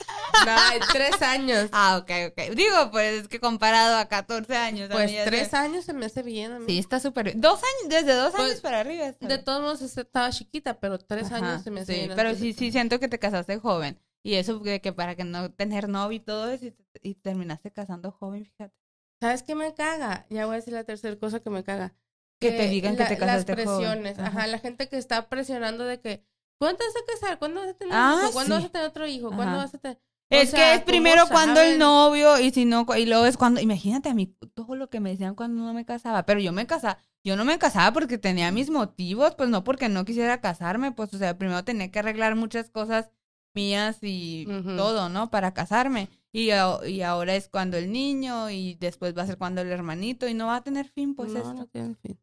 Ay, tres años. Ah, ok, ok. Digo, pues es que comparado a 14 años. Pues tres años se me hace bien a mí. Sí, está súper bien. Dos años, desde dos Pues, años para arriba. está De todos modos estaba chiquita, pero tres Ajá, años se me hace sí, bien. Pero sí, sí siento que te casaste joven. Y eso de que para que no tener novio y todo eso, y, y terminaste casando joven, fíjate. ¿Sabes qué me caga? Ya voy a decir la tercera cosa que me caga. Que te digan que te casaste Las joven. presiones, ajá. Ajá. la gente que está presionando de que ¿cuándo vas a casar? ¿Cuándo vas a tener Ah, un hijo? ¿Cuándo sí. vas a tener otro hijo? ¿Cuándo Ajá. vas a tener...? O Es sea, que es ¿cómo primero cuando el novio y si no, y luego es cuando, imagínate a mí todo lo que me decían cuando no me casaba, pero yo me casaba, yo no me casaba porque tenía mis motivos, pues no porque no quisiera casarme, pues o sea, primero tenía que arreglar muchas cosas mías y todo, ¿no? Para casarme. Y, y ahora es cuando el niño y después va a ser cuando el hermanito y no va a tener fin, pues no, esto. no tiene fin.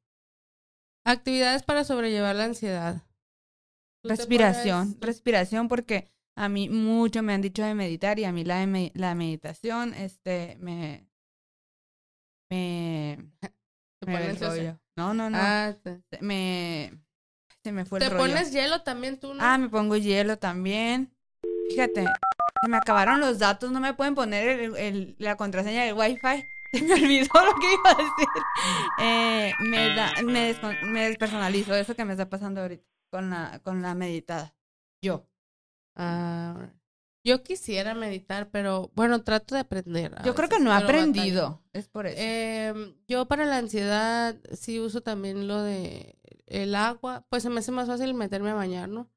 Actividades para sobrellevar la ansiedad. ¿Tú te Respiración, respiración porque a mí mucho me han dicho de meditar y a mí la, de la meditación, este, me, me, *laughs* me rollo. No, no, no, Ah, me, se me fue el te rollo. pones hielo también tú, ¿no? Ah, me pongo hielo también. Fíjate, se me acabaron los datos, no me pueden poner el, el- la contraseña del wifi. *laughs* Se me olvidó lo que iba a decir. Eh, me, da, me despersonalizo, eso que me está pasando ahorita con la, con la meditada. Yo. Ah, yo quisiera meditar, pero bueno, trato de aprender. Yo creo que no he aprendido. Es por eso. Em, yo para la ansiedad sí uso también lo de el agua, pues se me hace más fácil meterme a bañar, ¿no?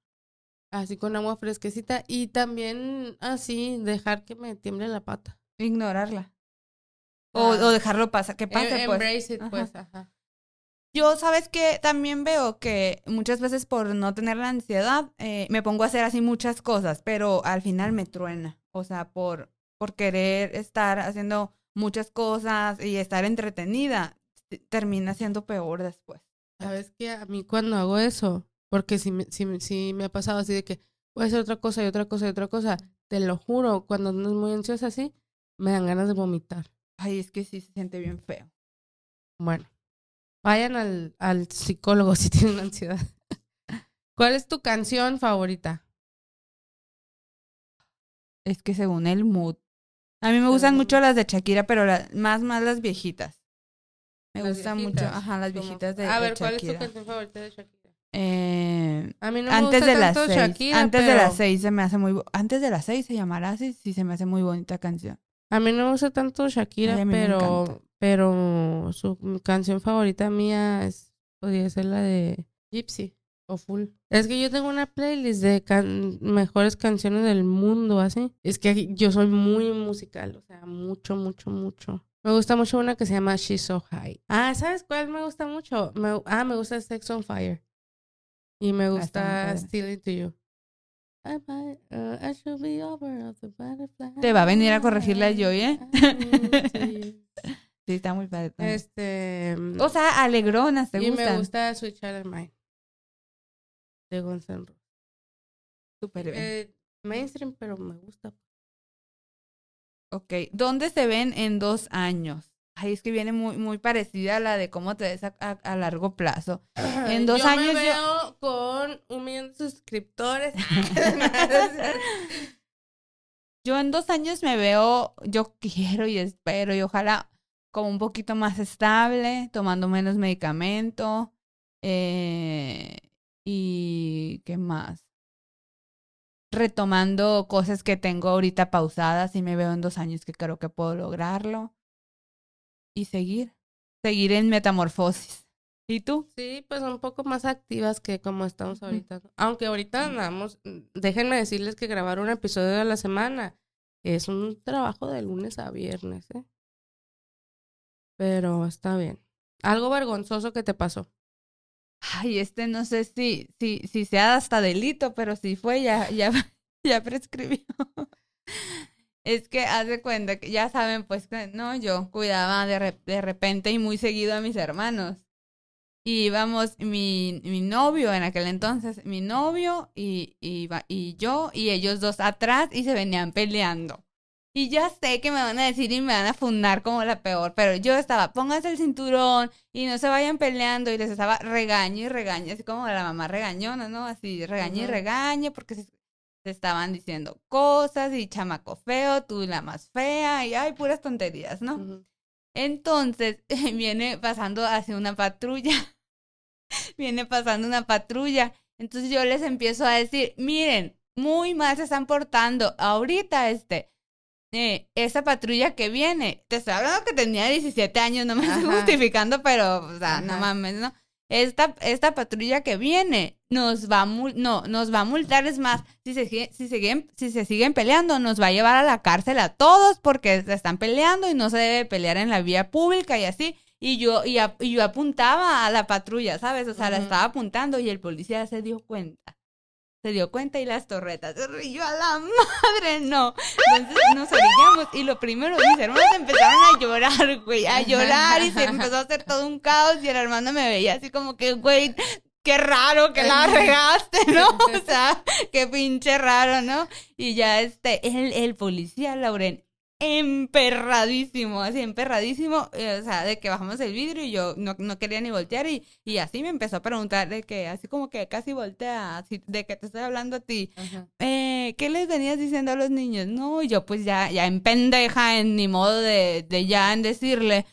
Así con agua fresquecita y también así dejar que me tiemble la pata. Ignorarla. O, Ah. o dejarlo pasar, que pase, Em- pues. Embrace it, Ajá. pues, ajá. Yo, ¿sabes que También veo que muchas veces por no tener la ansiedad, eh, me pongo a hacer así muchas cosas, pero al final me truena. O sea, por, por querer estar haciendo muchas cosas y estar entretenida, termina siendo peor después. ¿Sabes qué? A mí cuando hago eso, porque si me, si, me- si me ha pasado así de que voy a hacer otra cosa y otra cosa y otra cosa, te lo juro, cuando andas muy ansiosa así, me dan ganas de vomitar. Ay, es que sí se siente bien feo. Bueno, vayan al, al psicólogo *laughs* si tienen ansiedad. ¿Cuál es tu canción favorita? Es que según el mood. A mí me gustan mucho las de Shakira, pero la- más más las viejitas. Me Las gustan viejitas, mucho, ajá, las viejitas de, A de ver, ¿cuál es tu Shakira. canción favorita de Shakira? Eh, A mí no me antes gusta de las tanto seis. Shakira, antes de las seis se me hace muy... Antes de las seis se llamará así, sí se me hace muy bonita canción. A mí no me gusta tanto Shakira, Ay, a pero. Pero su canción favorita mía es, podría ser la de Gypsy o Full. Es que yo tengo una playlist de can- mejores canciones del mundo, así. Es que yo soy muy musical, o sea, mucho, mucho, mucho. Me gusta mucho una que se llama She's So High. Ah, ¿sabes cuál me gusta mucho? Me- ah, me gusta Sex on Fire. Y me Ah, gusta. Still Into You. I might, uh, I should be over of the butterfly. Te va a venir a corregir la Joy, ¿eh? *laughs* Sí. Está muy padre. también. Este. O sea, alegronas, ¿te y gustan? me gusta Sweet Child Mine. De Guns N' Roses. Súper bien. Eh, mainstream, pero me gusta. Ok, ¿dónde se ven en dos años? Ay, es que viene muy, muy parecida a la de cómo te ves a, a- a largo plazo. En dos yo años me yo- veo con un millón de suscriptores. *laughs* *laughs* Yo en dos años me veo, yo quiero y espero y ojalá como un poquito más estable, tomando menos medicamento. eh, y qué más. Retomando cosas que tengo ahorita pausadas y me veo en dos años que creo que puedo lograrlo. Y seguir, seguir en metamorfosis. ¿Y tú? Sí, pues un poco más activas que como estamos ahorita. Aunque ahorita andamos, déjenme decirles que grabar un episodio a la semana es un trabajo de lunes a viernes, ¿eh? Pero está bien. Algo vergonzoso que te pasó. Ay, este no sé si, si, si sea hasta delito, pero si fue, ya, ya, *laughs* ya prescribió. Es que haz de cuenta que ya saben, pues, que no, yo cuidaba de, de repente y muy seguido a mis hermanos. Y íbamos, mi, mi novio en aquel entonces, mi novio y, y, y yo y ellos dos atrás y se venían peleando. Y ya sé que me van a decir y me van a fundar como la peor, pero yo estaba, pónganse el cinturón y no se vayan peleando y les estaba regaño y regaño, así como la mamá regañona, ¿no? Así regaño y regaño porque se, se estaban diciendo cosas y chamaco feo, tú la más fea y ay, puras tonterías, ¿no? Entonces *laughs* viene pasando hacia una patrulla. *laughs* viene pasando una patrulla. Entonces yo les empiezo a decir, miren, muy mal se están portando. Ahorita, este, eh, esa patrulla que viene, te estoy hablando que tenía 17 años, no me estoy justificando, pero, o sea, no mames, ¿no? Esta, esta patrulla que viene nos va a no, nos va a multar, es más, si se, si, siguen, si se siguen peleando, nos va a llevar a la cárcel a todos porque se están peleando y no se debe pelear en la vía pública y así. Y yo, y, a- y yo apuntaba a la patrulla, ¿sabes? O sea, la estaba apuntando y el policía se dio cuenta. Se dio cuenta y las torretas. Y yo a la madre, no. Entonces nos orillamos y lo primero, mis hermanos empezaron a llorar, güey, a llorar y se empezó a hacer todo un caos y el hermano me veía así como que, güey, qué raro que la regaste, *laughs* ¿no? O sea, qué pinche raro, ¿no? Y ya este, el, el policía, Lauren, emperradísimo, así emperradísimo, eh, o sea, de que bajamos el vidrio y yo no, no quería ni voltear y, y así me empezó a preguntar de que, así como que casi voltea, así, de que te estoy hablando a ti, eh, ¿qué les venías diciendo a los niños? No, y yo pues ya, ya en pendeja, en ni modo de, de ya en decirle,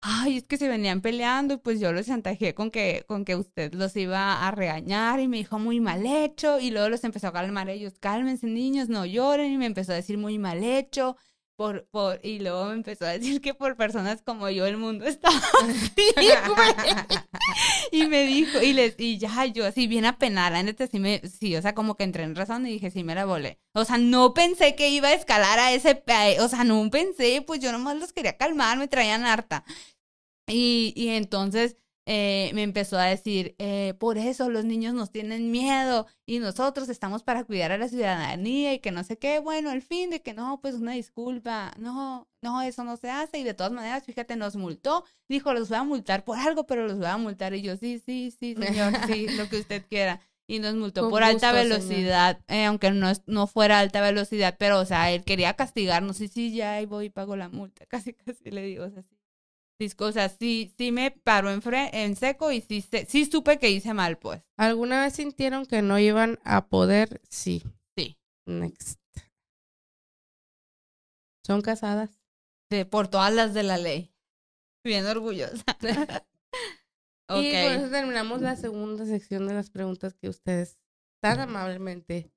ay, es que se venían peleando y pues yo los chantajeé con que, con que usted los iba a regañar y me dijo muy mal hecho y luego los empezó a calmar ellos, cálmense niños, no lloren y me empezó a decir muy mal hecho. Por, por, y luego me empezó a decir que por personas como yo el mundo *laughs* estaba así. Y me dijo, y les, y ya yo así bien apenada, neta sí me, sí, o sea, como que entré en razón y dije, sí me la volé. O sea, no pensé que iba a escalar a ese, o sea, no pensé, pues yo nomás los quería calmar, me traían harta. Y, y entonces eh, me empezó a decir, eh, por eso los niños nos tienen miedo y nosotros estamos para cuidar a la ciudadanía y que no sé qué, bueno, al fin de que no, pues una disculpa, no, no, eso no se hace y de todas maneras, fíjate, nos multó, dijo, los voy a multar por algo, pero los voy a multar y yo, sí, sí, sí, señor, sí, lo que usted quiera. Y nos multó Con por alta velocidad, eh, aunque no, es- no fuera alta velocidad, pero, o sea, él quería castigarnos y sí, ya ahí voy y pago la multa, *laughs* casi, casi le digo, o sea, sí. O sea, sí, sí me paró en, fre- en seco y sí, sí supe que hice mal, pues. ¿Alguna vez sintieron que no iban a poder? Sí. Sí. Next. Son casadas. De, por todas las de la ley. Bien orgullosa. *laughs* Y con eso terminamos la segunda sección de las preguntas que ustedes tan amablemente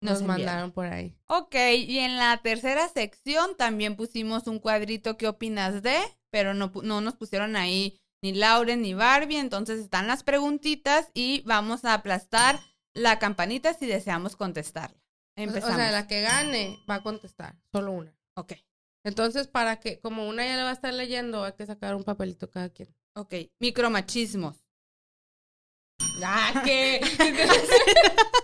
nos, Nos mandaron por ahí. Ok, y en la tercera sección también pusimos un cuadrito ¿qué opinas de? Pero no, no nos pusieron ahí ni Lauren ni Barbie, entonces están las preguntitas y vamos a aplastar la campanita si deseamos contestarla. Empezamos. O sea, la que gane va a contestar, solo una. Ok, Entonces, para que, como una ya le va a estar leyendo, hay que sacar un papelito cada quien. ok. Micromachismos. *laughs* ¡Ah, qué! *laughs*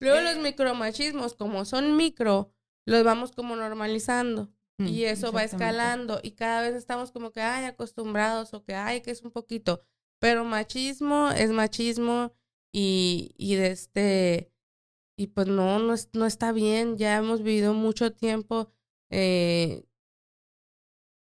Luego los micromachismos, como son micro, los vamos como normalizando. Mm, Y eso va escalando. Y cada vez estamos como que, ay, acostumbrados o que, ay, que es un poquito. Pero machismo es machismo y, y de este, y pues no, no, es- no está bien. Ya hemos vivido mucho tiempo eh,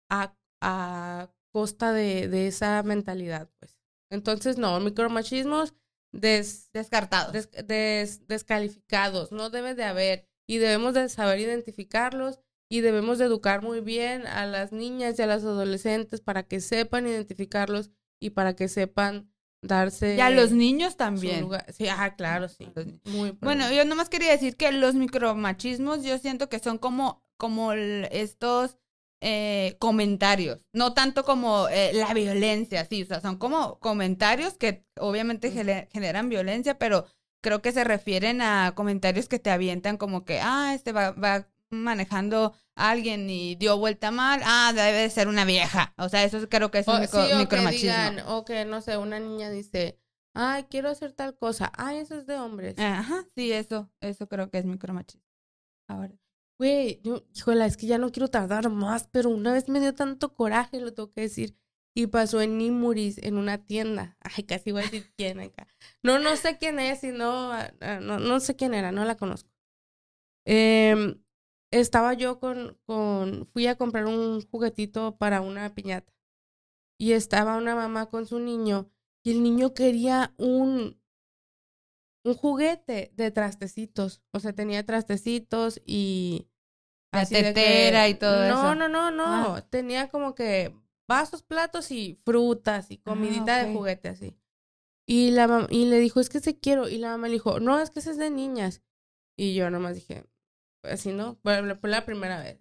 a, a costa de, de esa mentalidad, pues. Entonces, no, micromachismos des, Descartados. des- des- descalificados, no debe de haber y debemos de saber identificarlos y debemos de educar muy bien a las niñas y a las adolescentes para que sepan identificarlos y para que sepan darse y a los niños también. Sí, ah, claro, sí. Muy Bueno, yo nomás quería decir que los micromachismos yo siento que son como, como estos eh, comentarios, no tanto como eh, la violencia, sí, o sea, son como comentarios que obviamente generan violencia, pero creo que se refieren a comentarios que te avientan como que, ah, este va, va manejando a alguien y dio vuelta mal, ah, debe de ser una vieja, o sea, eso creo que es un O- micro- sí, o que micromachismo. digan, o que, no sé, una niña dice, ay, quiero hacer tal cosa. Ay, eso es de hombres. Ajá, sí, eso, eso creo que es micromachismo. Ahora. Güey, yo, híjola, es que ya no quiero tardar más, pero una vez me dio tanto coraje, lo tengo que decir. Y pasó en Nimuris, en una tienda. *laughs* Ay, casi voy a decir quién acá. No, no sé quién es y no, ah, ah, no, no sé quién era, no la conozco. Em, estaba yo con, con, fui a comprar un juguetito para una piñata. Y estaba una mamá con su niño y el niño quería un, un juguete de trastecitos. O sea, tenía trastecitos y... La de que- tetera y todo no, eso. No, no, no, Ah. Tenía como que vasos, platos y frutas y comidita Ah, de ok. juguete así. Y, la y le dijo, es que se quiero. Y la mamá le dijo, no, es que ese es de niñas. Y yo nomás dije, así no, fue fue la primera vez.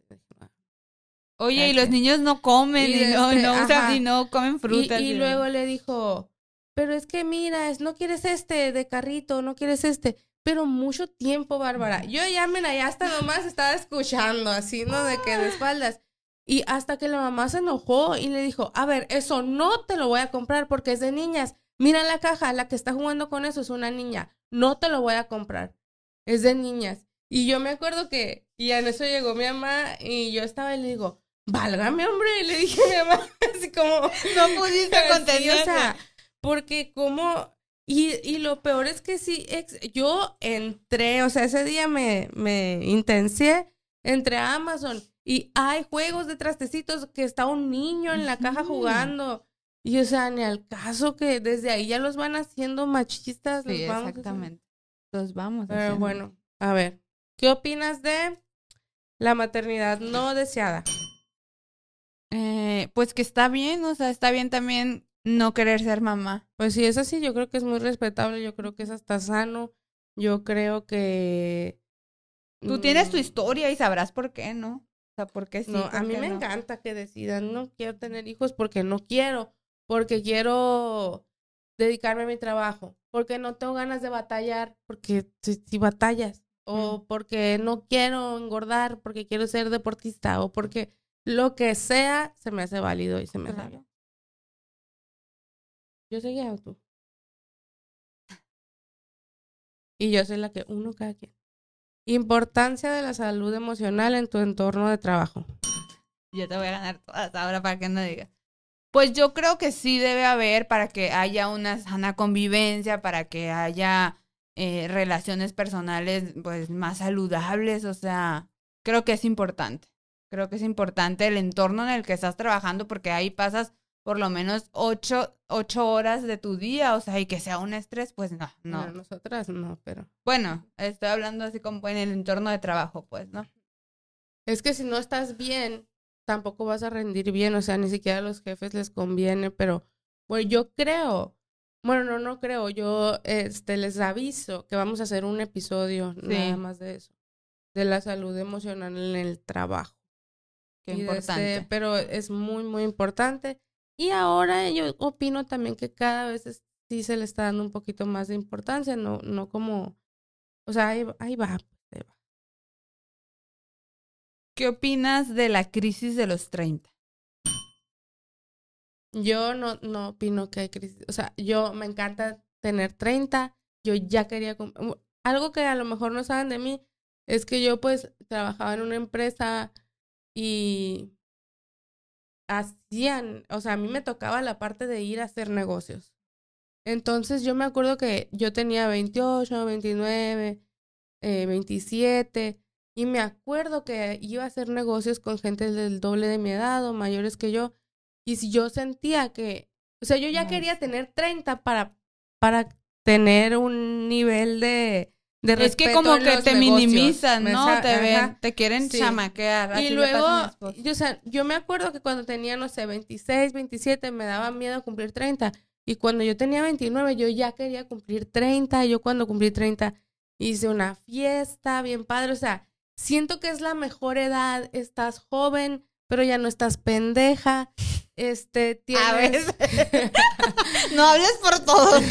Oye, y los niños no comen Y y, no, este, no usan- ajá. y no comen frutas. y y- luego le dijo, pero es que mira, es, no quieres este de carrito, no quieres este. Pero mucho tiempo, Bárbara. Yo ya, mira, ya hasta nomás estaba escuchando, así, ¿no? De que de espaldas. Y hasta que la mamá se enojó y le dijo, a ver, eso no te lo voy a comprar porque es de niñas. Mira la caja, la que está jugando con eso es una niña. No te lo voy a comprar. Es de niñas. Y yo me acuerdo que, y en eso llegó mi mamá y yo estaba y le digo, válgame, hombre. Y le dije a mi mamá, *laughs* así como, No pudiste *laughs* Sí, contenerla. o sea, porque como... Y, y lo peor es que sí, ex- yo entré, o sea, ese día me, me intencié, entré a Amazon y hay juegos de trastecitos que está un niño en la caja jugando. Y o sea, ni al caso que desde ahí ya los van haciendo machistas. Sí, los vamos exactamente. Entonces vamos. Pero haciendo. bueno, a ver, ¿qué opinas de la maternidad no deseada? Eh, pues que está bien, o sea, está bien también no querer ser mamá. Pues sí, es así, yo creo que es muy respetable, yo creo que es hasta sano, yo creo que... Tú tienes tu mm, historia y sabrás por qué, ¿no? O sea, por qué sí. No, a mí me no. encanta que decidan, no quiero tener hijos porque no quiero, porque quiero dedicarme a mi trabajo, porque no tengo ganas de batallar, porque si, si batallas, o porque no quiero engordar, porque quiero ser deportista, o porque lo que sea se me hace válido y se me hace. Yo seguía tú. Y yo soy la que uno cada quien. Importancia de la salud emocional en tu entorno de trabajo. Yo te voy a ganar todas ahora para que no digas. Pues yo creo que sí debe haber para que haya una sana convivencia, para que haya eh, relaciones personales pues más saludables, o sea, creo que es importante. Creo que es importante el entorno en el que estás trabajando porque ahí pasas por lo menos ocho, ocho horas de tu día, o sea, y que sea un estrés, pues no, no. Bueno, nosotras no, pero. Bueno, estoy hablando así como en el entorno de trabajo, pues, ¿no? Es que si no estás bien, tampoco vas a rendir bien, o sea, ni siquiera a los jefes les conviene, pero bueno, yo creo, bueno, no, no creo, yo este les aviso que vamos a hacer un episodio nada más de eso, de la salud emocional en el trabajo. Qué importante. pero es muy, muy importante. Y ahora yo opino también que cada vez sí se le está dando un poquito más de importancia, no, no como, o sea, ahí, ahí va, ahí va. ¿Qué opinas de la crisis de los 30? Yo no, no opino que hay crisis. O sea, yo me encanta tener 30. Yo ya quería... Algo que a lo mejor no saben de mí es que yo pues trabajaba en una empresa y hacían, o sea, a mí me tocaba la parte de ir a hacer negocios. Entonces yo me acuerdo que yo tenía 28, 29, eh, 27 y me acuerdo que iba a hacer negocios con gente del doble de mi edad o mayores que yo. Y si yo sentía que, o sea, yo ya quería tener 30 para, para tener un nivel de, de Es que como que te minimizan, ¿no? te ven, te quieren chamaquear. Y luego, yo, o sea, yo me acuerdo que cuando tenía, no sé, 26, 27, me daba miedo cumplir 30. Y cuando yo tenía 29, yo ya quería cumplir 30. Yo cuando cumplí 30 hice una fiesta bien padre. O sea, siento que es la mejor edad, estás joven, pero ya no estás pendeja. Este, tienes... *laughs* no hables por todos.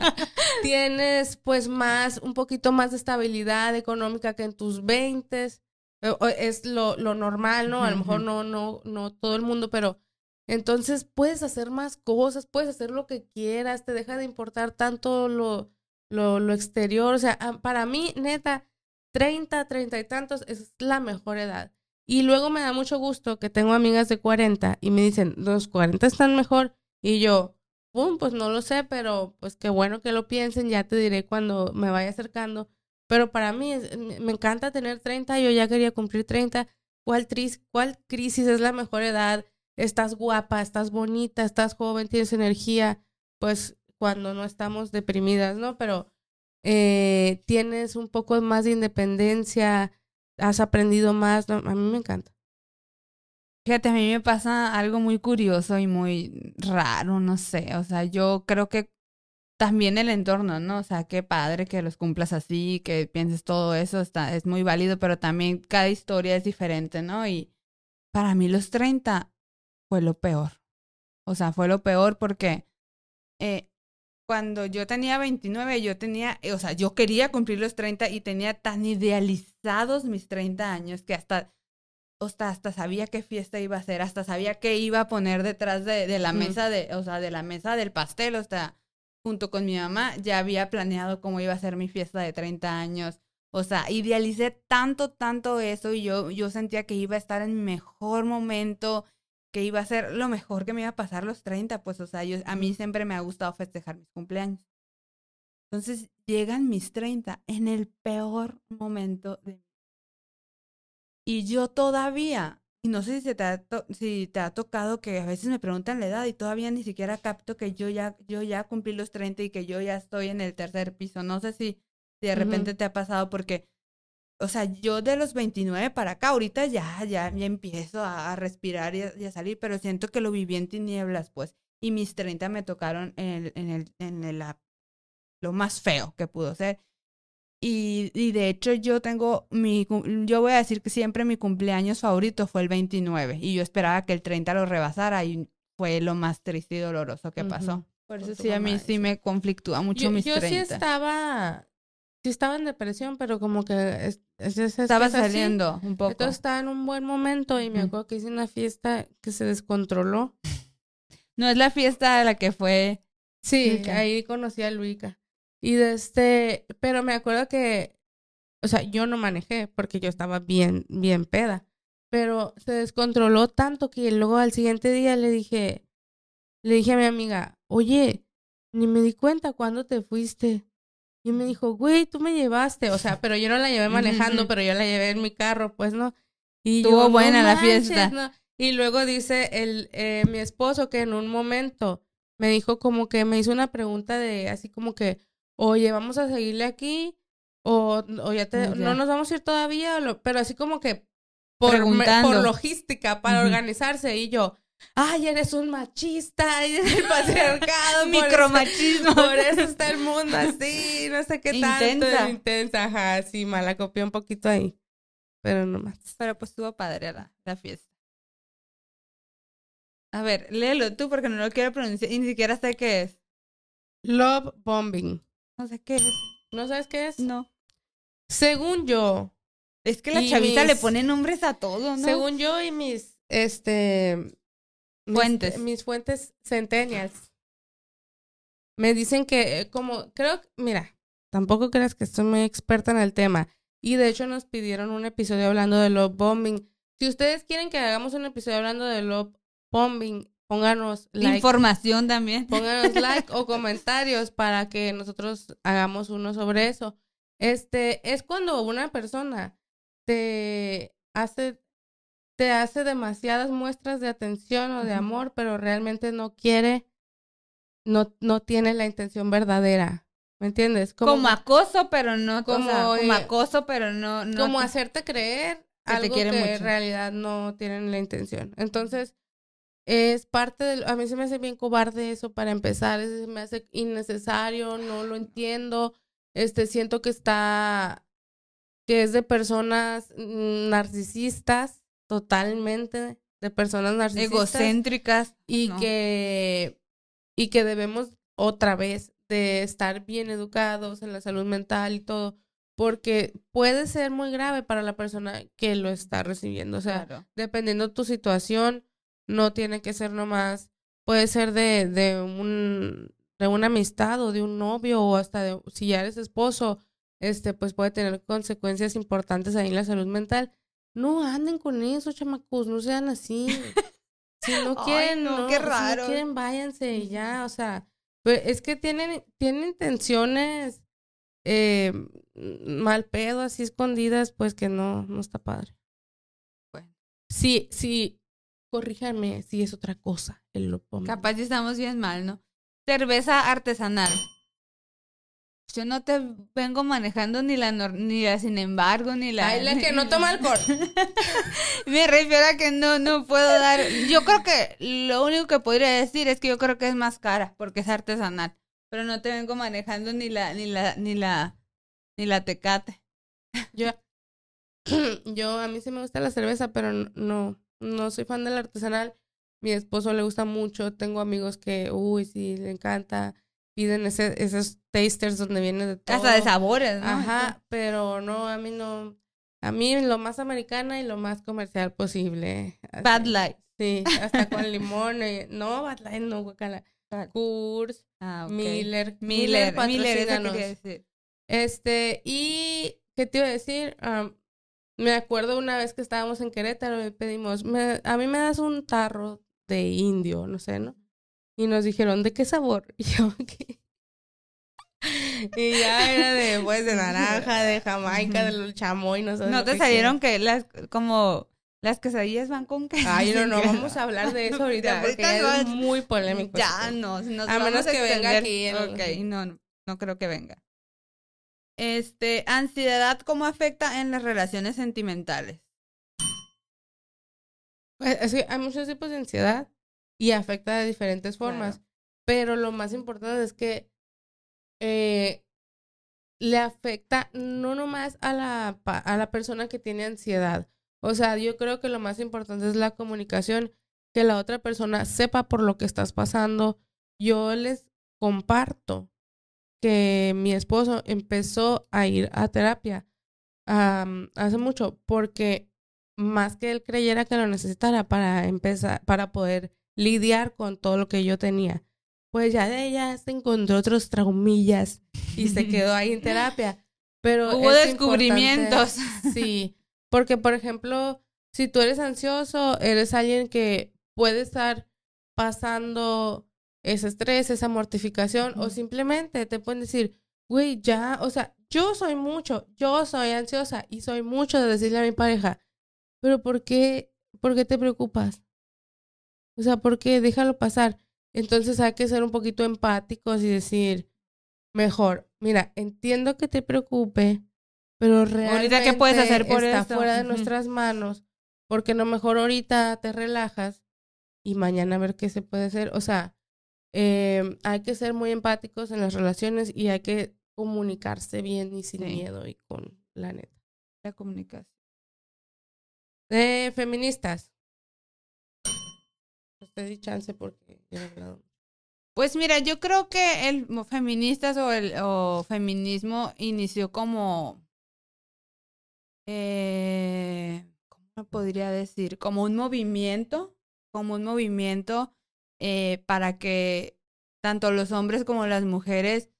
*laughs* tienes pues más, un poquito más de estabilidad económica que en tus veintes. Eh, es lo, lo normal, ¿no? A lo mejor no, no, no todo el mundo, pero entonces puedes hacer más cosas, puedes hacer lo que quieras, te deja de importar tanto lo, lo, lo exterior. O sea, para mí, neta, 30, 30 y tantos es la mejor edad. Y luego me da mucho gusto que tengo amigas de 40 y me dicen, los 40 están mejor. Y yo, pues no lo sé, pero pues qué bueno que lo piensen, ya te diré cuando me vaya acercando. Pero para mí me encanta tener 30, yo ya quería cumplir 30. ¿Cuál, ¿Cuál crisis es la mejor edad? Estás guapa, estás bonita, estás joven, tienes energía, pues cuando no estamos deprimidas, ¿no? Pero eh, tienes un poco más de independencia, has aprendido más, a mí me encanta. Fíjate, a mí me pasa algo muy curioso y muy raro, no sé, o sea, yo creo que también el entorno, ¿no? O sea, qué padre que los cumplas así, que pienses todo eso, está, es muy válido, pero también cada historia es diferente, ¿no? Y para mí los 30 fue lo peor. O sea, fue lo peor porque eh, cuando yo tenía 29, yo tenía, o sea, yo quería cumplir los 30 y tenía tan idealizados mis 30 años que hasta, hasta, hasta sabía qué fiesta iba a hacer, hasta sabía qué iba a poner detrás de, de la mesa de, o sea, de la mesa del pastel, o sea, junto con mi mamá, ya había planeado cómo iba a ser mi fiesta de 30 años. O sea, idealicé tanto, tanto eso y yo, yo sentía que iba a estar en mi mejor momento, que iba a ser lo mejor que me iba a pasar los 30, pues, o sea, yo, a mí siempre me ha gustado festejar mis cumpleaños. Entonces llegan mis 30 en el peor momento de mi Y yo todavía, y no sé si, te ha si te ha tocado que a veces me preguntan la edad y todavía ni siquiera capto que yo ya, yo ya cumplí los 30 y que yo ya estoy en el tercer piso. No sé si, si de repente te ha pasado porque o sea, yo de los 29 para acá, ahorita ya, ya, ya empiezo a, respirar y a, salir, pero siento que lo viví en tinieblas, pues, y mis 30 me tocaron en el, en el, en el, lo más feo que pudo ser. Y, y de hecho yo tengo mi, yo voy a decir que siempre mi cumpleaños favorito fue el 29 y yo esperaba que el 30 lo rebasara y fue lo más triste y doloroso que pasó. Por eso sí, a mí sí me conflictúa mucho mis 30. Yo sí estaba sí estaba en depresión, pero como que estaba saliendo un poco. Entonces estaba en un buen momento y me acuerdo que hice una fiesta que se descontroló. *laughs* No es la fiesta a la que fue. Sí, ahí conocí a Luica. Y de este, pero me acuerdo que, o sea, yo no manejé porque yo estaba bien, bien peda. Pero se descontroló tanto que luego al siguiente día le dije, le dije a mi amiga, oye, ni me di cuenta cuándo te fuiste. Y me dijo, güey, tú me llevaste. O sea, pero yo no la llevé manejando, pero yo la llevé en mi carro, pues, ¿no? Y Estuvo buena la fiesta. Y luego dice el, eh, mi esposo que en un momento me dijo como que me hizo una pregunta de así como que, oye, vamos a seguirle aquí o, o ya te, no nos vamos a ir todavía, pero así como que por, me- por logística para organizarse y yo, ay, eres un machista, *laughs* y el patriarcado, Micromachismo. Por eso está el mundo así, no sé qué tanto. Intensa. Intensa, ajá, sí, mala copié un poquito ahí. Pero no más. Pero pues estuvo padre la, la fiesta. A ver, léelo tú porque no lo quiero pronunciar y ni siquiera sé qué es. Love bombing. No sé qué es. ¿No sabes qué es? No. Según yo, Es que la chavita le pone nombres a todo, ¿no? según yo y mis, este... mis- Fuentes. Mis, fuentes centennials. Me dicen que eh, como, creo, mira, tampoco creas que estoy muy experta en el tema. Y de hecho nos pidieron un episodio hablando de love bombing. Si ustedes quieren que hagamos un episodio hablando de love bombing, pónganos like. Información también. Pónganos *laughs* like o comentarios para que nosotros hagamos uno sobre eso. Este es cuando una persona te hace te hace demasiadas muestras de atención o de amor, pero realmente no quiere no no tiene la intención verdadera. ¿Me entiendes? Como, acoso, pero no como, como, como acoso, pero no, no como te- hacerte creer que te algo que mucho. en realidad no tienen la intención. Entonces, es parte del... A mí se me hace bien cobarde eso para empezar, eso se me hace innecesario, no lo entiendo. Este, siento que está... que es de personas narcisistas, totalmente, de personas narcisistas. egocéntricas. Y no. que... y que debemos otra vez de estar bien educados en la salud mental y todo, porque puede ser muy grave para la persona que lo está recibiendo. O sea, Claro. dependiendo tu situación, no tiene que ser nomás, puede ser de, de un de una amistad o de un novio o hasta de si ya eres esposo, este pues puede tener consecuencias importantes ahí en la salud mental. No anden con eso, chamacos, no sean así. *laughs* Si no Ay, quieren, no, no, qué si no raro. quieren, váyanse y ya, o sea, pues es que tienen, tienen intenciones eh, mal pedo, así escondidas, pues que no, no está padre. Bueno. Sí, sí, corríjanme si es otra cosa el lopo. Capaz estamos bien mal, ¿no? Cerveza artesanal. Yo no te vengo manejando ni la ni la sin embargo ni la Ay, la que no toma alcohol. *laughs* Me refiero a que no no puedo dar. Yo creo que lo único que podría decir es que yo creo que es más cara porque es artesanal, pero no te vengo manejando ni la ni la ni la ni la Tecate. Yo, *clears throat* yo, a mí sí me gusta la cerveza, pero no, no soy fan del artesanal. Mi esposo le gusta mucho. Tengo amigos que, uy, sí, le encanta. Piden ese, esos tasters donde viene de todo. Hasta de sabores, ¿no? Ajá, pero no, a mí no. A mí lo más americana y lo más comercial posible. Así. Bad Light. Sí, hasta *laughs* con limón. eh, No, Bad Light no, guacala. Coors, Ah, ok. Miller. Miller, Miller, decir. Este, y ¿qué te iba a decir? Am, me acuerdo una vez que estábamos en Querétaro y pedimos, me- a mí me das un tarro de indio, no sé, ¿no? Y nos dijeron, ¿de qué sabor? *laughs* Y yo, ¿qué? Y ya era de, pues, de naranja, de Jamaica, del chamoy, no sé. ¿No te salieron que las como las quesadillas van con queso? Ay, no, no, *laughs* vamos a hablar de eso ahorita porque es muy polémico. Ya, no, nos A menos que venga aquí Ok, no, no, no creo que venga. Este, ansiedad, ¿cómo afecta en las relaciones sentimentales? Pues, hay muchos tipos de ansiedad y afecta de diferentes formas. Claro. Pero lo más importante es que eh, le afecta no nomás a la, a la persona que tiene ansiedad. O sea, yo creo que lo más importante es la comunicación, que la otra persona sepa por lo que estás pasando. Yo les comparto que mi esposo empezó a ir a terapia hace mucho porque más que él creyera que lo necesitara para empezar, para poder lidiar con todo lo que yo tenía. Pues ya de ella se encontró otros traumillas y se *laughs* quedó ahí en terapia. Pero Hubo es descubrimientos. *laughs* Sí, porque por ejemplo, si tú eres ansioso, eres alguien que puede estar pasando ese estrés, esa mortificación, o simplemente te pueden decir, güey, ya, o sea, yo soy mucho, yo soy ansiosa y soy mucho de decirle a mi pareja, pero ¿por qué, por qué te preocupas? O sea, ¿por qué? Déjalo pasar. Entonces hay que ser un poquito empáticos y decir, mejor, mira, entiendo que te preocupe, pero realmente Ahorita, ¿qué puedes hacer por está esto? fuera de nuestras manos. Porque a lo mejor ahorita te relajas y mañana a ver qué se puede hacer. O sea, eh, hay que ser muy empáticos en las relaciones y hay que comunicarse bien y sin miedo y con la neta. La comunicación. De feministas. Usted di chance porque. Pues mira, yo creo que el feministas o el o feminismo inició como, eh, ¿cómo podría decir? Como un movimiento, como un movimiento eh, para que tanto los hombres como las mujeres,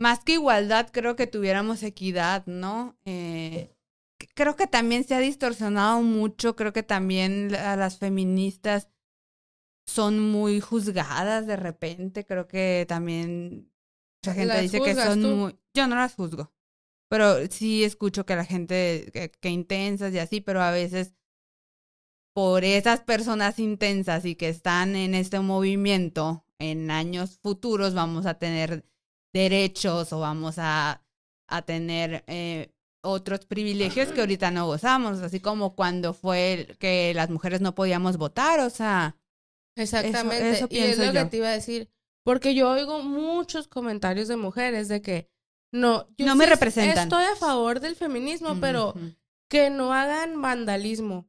más que igualdad, creo que tuviéramos equidad, ¿no? Eh, creo que también se ha distorsionado mucho, creo que también a las feministas son muy juzgadas de repente. Creo que también mucha gente dice que son muy... Yo no las juzgo, pero sí escucho que la gente, que, intensas y así, pero a veces por esas personas intensas y que están en este movimiento, en años futuros vamos a tener derechos o vamos a, a tener eh, otros privilegios que ahorita no gozamos, así como cuando fue que las mujeres no podíamos votar, o sea, Exactamente. y es lo que te iba a decir. Porque yo oigo muchos comentarios de mujeres de que no, yo no me representan. Estoy a favor del feminismo, pero que no hagan vandalismo.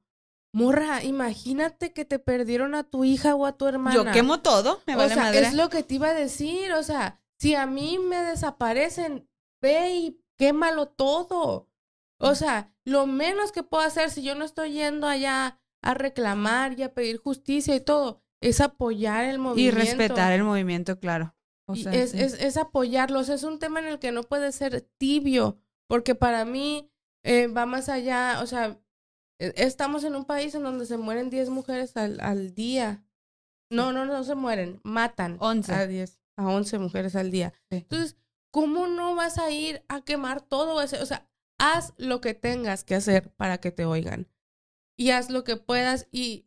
Morra, imagínate que te perdieron a tu hija o a tu hermana. Yo quemo todo, me O sea, es lo que te iba a decir, o sea, si a mí me desaparecen, ve y quémalo todo. O sea, lo menos que puedo hacer si yo no estoy yendo allá a reclamar y a pedir justicia y todo, es apoyar el movimiento. Y respetar el movimiento, claro. es, es, es, apoyarlos. Es un tema en el que no puede ser tibio, porque para mí eh, va más allá, o sea, e, estamos en un país en donde se mueren 10 mujeres al, al día. No, no, no se mueren, matan 11. a 10, a 11 mujeres al día. Entonces, ¿cómo no vas a ir a quemar todo ese? O sea, haz lo que tengas que hacer para que te oigan. Y haz lo que puedas y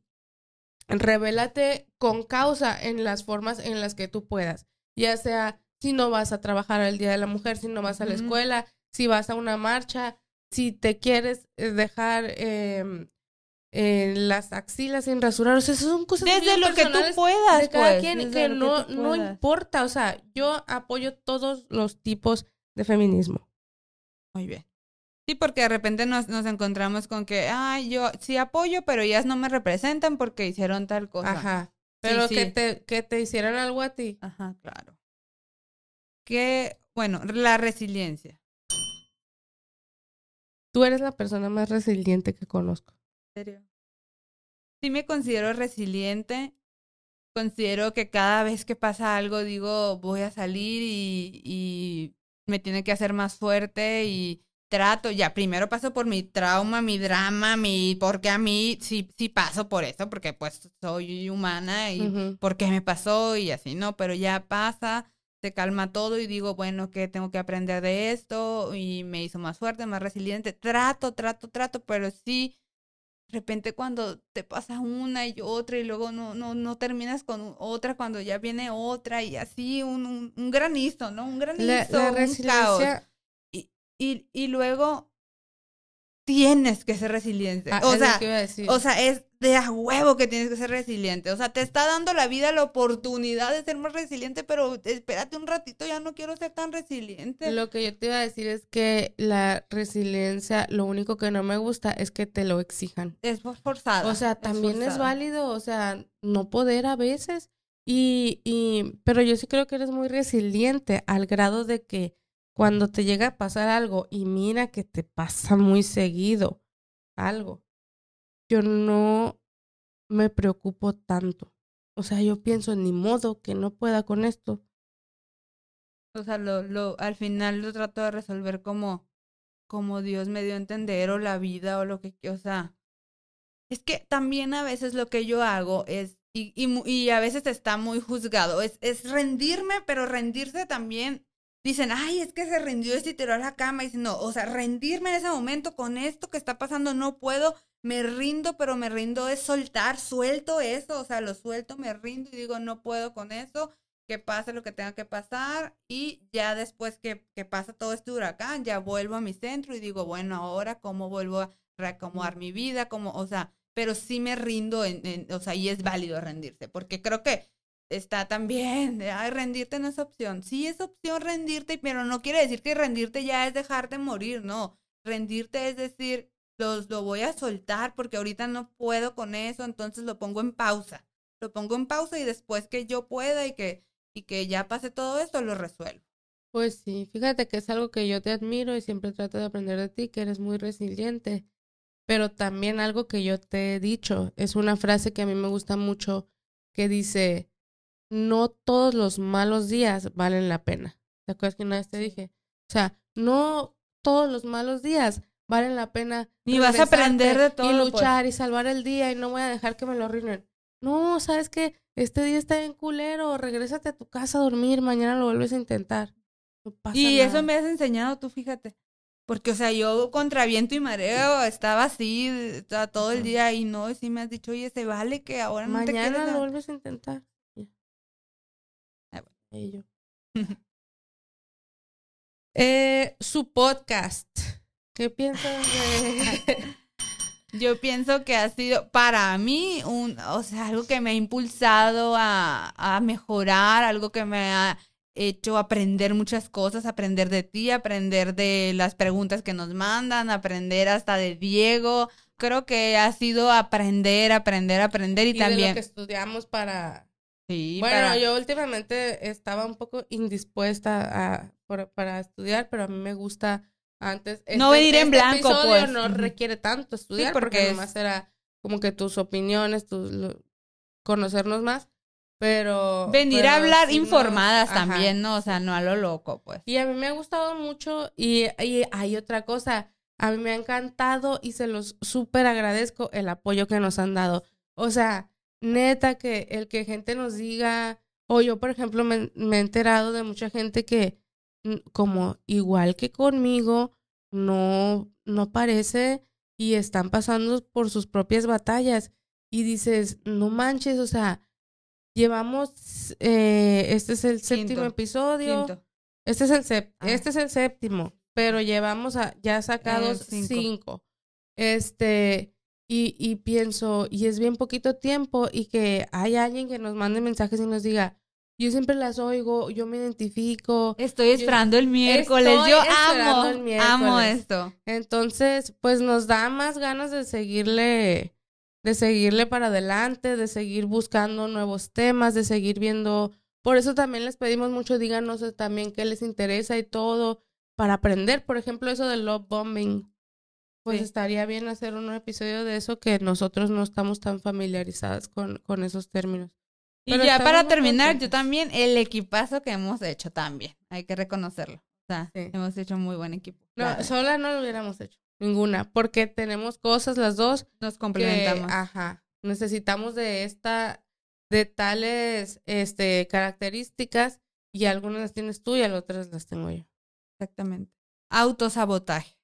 revélate con causa en las formas en las que tú puedas, ya sea si no vas a trabajar el Día de la Mujer, si no vas a la escuela, si vas a una marcha, si te quieres eh, dejar eh, las axilas sin rasurar, o sea, esas son cosas desde lo que tú puedas, de cada pues, quien que no no importa, o sea, yo apoyo todos los tipos de feminismo. Muy bien. Sí, porque de repente nos, nos encontramos con que, ay, yo sí apoyo, pero ellas no me representan porque hicieron tal cosa. Ajá. Pero que, Te, que te hicieran algo a ti. Ajá, claro. Que, bueno, la resiliencia. Tú eres la persona más resiliente que conozco. ¿En serio? Sí me considero resiliente. Considero que cada vez que pasa algo digo, voy a salir y, y me tiene que hacer más fuerte y trato, ya primero paso por mi trauma, mi drama, mi, porque a mí sí, sí paso por eso, porque pues soy humana y porque me pasó y así, ¿no? Pero ya pasa, se calma todo y digo, bueno, que tengo que aprender de esto y me hizo más fuerte, más resiliente. Trato, trato, trato, pero sí, de repente cuando te pasa una y otra y luego no, no, no terminas con otra cuando ya viene otra y así un, un, granizo, ¿no? Un granizo, un caos y, y luego tienes que ser resiliente. Ah, o, sea, o sea, es de a huevo que tienes que ser resiliente. O sea, te está dando la vida la oportunidad de ser más resiliente, pero espérate un ratito, ya no quiero ser tan resiliente. Lo que yo te iba a decir es que la resiliencia, lo único que no me gusta es que te lo exijan. Es forzado. O sea, también es, válido, o sea, no poder a veces. Y, y, pero yo sí creo que eres muy resiliente al grado de que cuando te llega a pasar algo y mira que te pasa muy seguido algo, yo no me preocupo tanto. O sea, yo pienso, ni modo que no pueda con esto. O sea, lo, lo, al final lo trato de resolver como, como Dios me dio a entender, o la vida, o lo que, o sea, es que también a veces lo que yo hago es, y, y, y a veces está muy juzgado, es, es rendirme, pero rendirse también dicen, ay, es que se rindió y se tiró a la cama. Y dicen, no, o sea, rendirme en ese momento con esto que está pasando, no puedo, me rindo, pero me rindo es soltar, suelto eso, o sea, lo suelto, me rindo y digo, no puedo con eso, que pase lo que tenga que pasar. Y ya después que, que pasa todo este huracán, ya vuelvo a mi centro y digo, bueno, ahora cómo vuelvo a reacomodar mi vida, como, o sea, pero sí me rindo, en, en- o sea, y es válido rendirse, porque creo que está también, de, ay, rendirte no es opción. Sí es opción rendirte, pero no quiere decir que rendirte ya es dejarte morir, no. Rendirte es decir, los, lo voy a soltar porque ahorita no puedo con eso, entonces lo pongo en pausa. Lo pongo en pausa y después que yo pueda y que, y que ya pase todo esto, lo resuelvo. Pues sí, fíjate que es algo que yo te admiro y siempre trato de aprender de ti, que eres muy resiliente. Pero también algo que yo te he dicho, es una frase que a mí me gusta mucho, que dice, no todos los malos días valen la pena. ¿Te acuerdas que una vez te dije? O sea, no todos los malos días valen la pena. Ni vas a aprender de todo, Y pues. luchar y salvar el día y no voy a dejar que me lo arruinen. No, ¿sabes qué? Este día está bien culero, regrésate a tu casa a dormir, mañana lo vuelves a intentar. No pasa Y nada. eso me has enseñado tú, fíjate. Porque, o sea, yo contra viento y mareo estaba así estaba todo el día y no, y sí me has dicho, oye, se vale que ahora no te Mañana lo dar". vuelves a intentar. Y yo. *laughs* Eh, su podcast. ¿Qué piensas de...? *laughs* Yo pienso que ha sido para mí un, o sea, algo que me ha impulsado a, a mejorar, algo que me ha hecho aprender muchas cosas, aprender de ti, aprender de las preguntas que nos mandan, aprender hasta de Diego. Creo que ha sido aprender, aprender, aprender y, y de también lo que estudiamos para... sí, bueno, para- yo últimamente estaba un poco indispuesta a, por- para estudiar, pero a mí me gusta antes... No venir en blanco, episodio pues. no requiere tanto estudiar, porque porque, es- nomás era como que tus opiniones, tus, lo- conocernos más, pero... venir pero a hablar informadas también, ¿no? O sea, no a lo loco, pues. Y a mí me ha gustado mucho y, y hay otra cosa, a mí me ha encantado y se los súper agradezco el apoyo que nos han dado. O sea, neta que el que gente nos diga, o yo por ejemplo me, me he enterado de mucha gente que mm, como igual que conmigo, no, no parece y están pasando por sus propias batallas. Y dices, no manches, o sea, llevamos, eh, este es el séptimo Quinto. episodio. Quinto. Este es el sep- Ah. este es el séptimo, pero llevamos a, ya sacados cinco. cinco. Este, y, y pienso, y es bien poquito tiempo, y que hay alguien que nos mande mensajes y nos diga, yo siempre las oigo, yo me identifico. Estoy esperando el miércoles. Estoy Yo amo, el amo miércoles. esto. Entonces, pues nos da más ganas de seguirle, de seguirle para adelante, de seguir buscando nuevos temas, de seguir viendo. Por eso también les pedimos mucho, díganos también qué les interesa y todo, para aprender. Por ejemplo, eso del love bombing. Pues Sí. estaría bien hacer un episodio de eso que nosotros no estamos tan familiarizadas con, con esos términos. Y Pero ya para terminar, yo también, el equipazo que hemos hecho también. Hay que reconocerlo. O sea, Sí. hemos hecho muy buen equipo. No, La- sola no lo hubiéramos hecho. Ninguna. Porque tenemos cosas las dos Nos que, complementamos. ajá, necesitamos de esta, de tales, este, características y algunas las tienes tú y a las otras las tengo yo. Exactamente. Autosabotaje.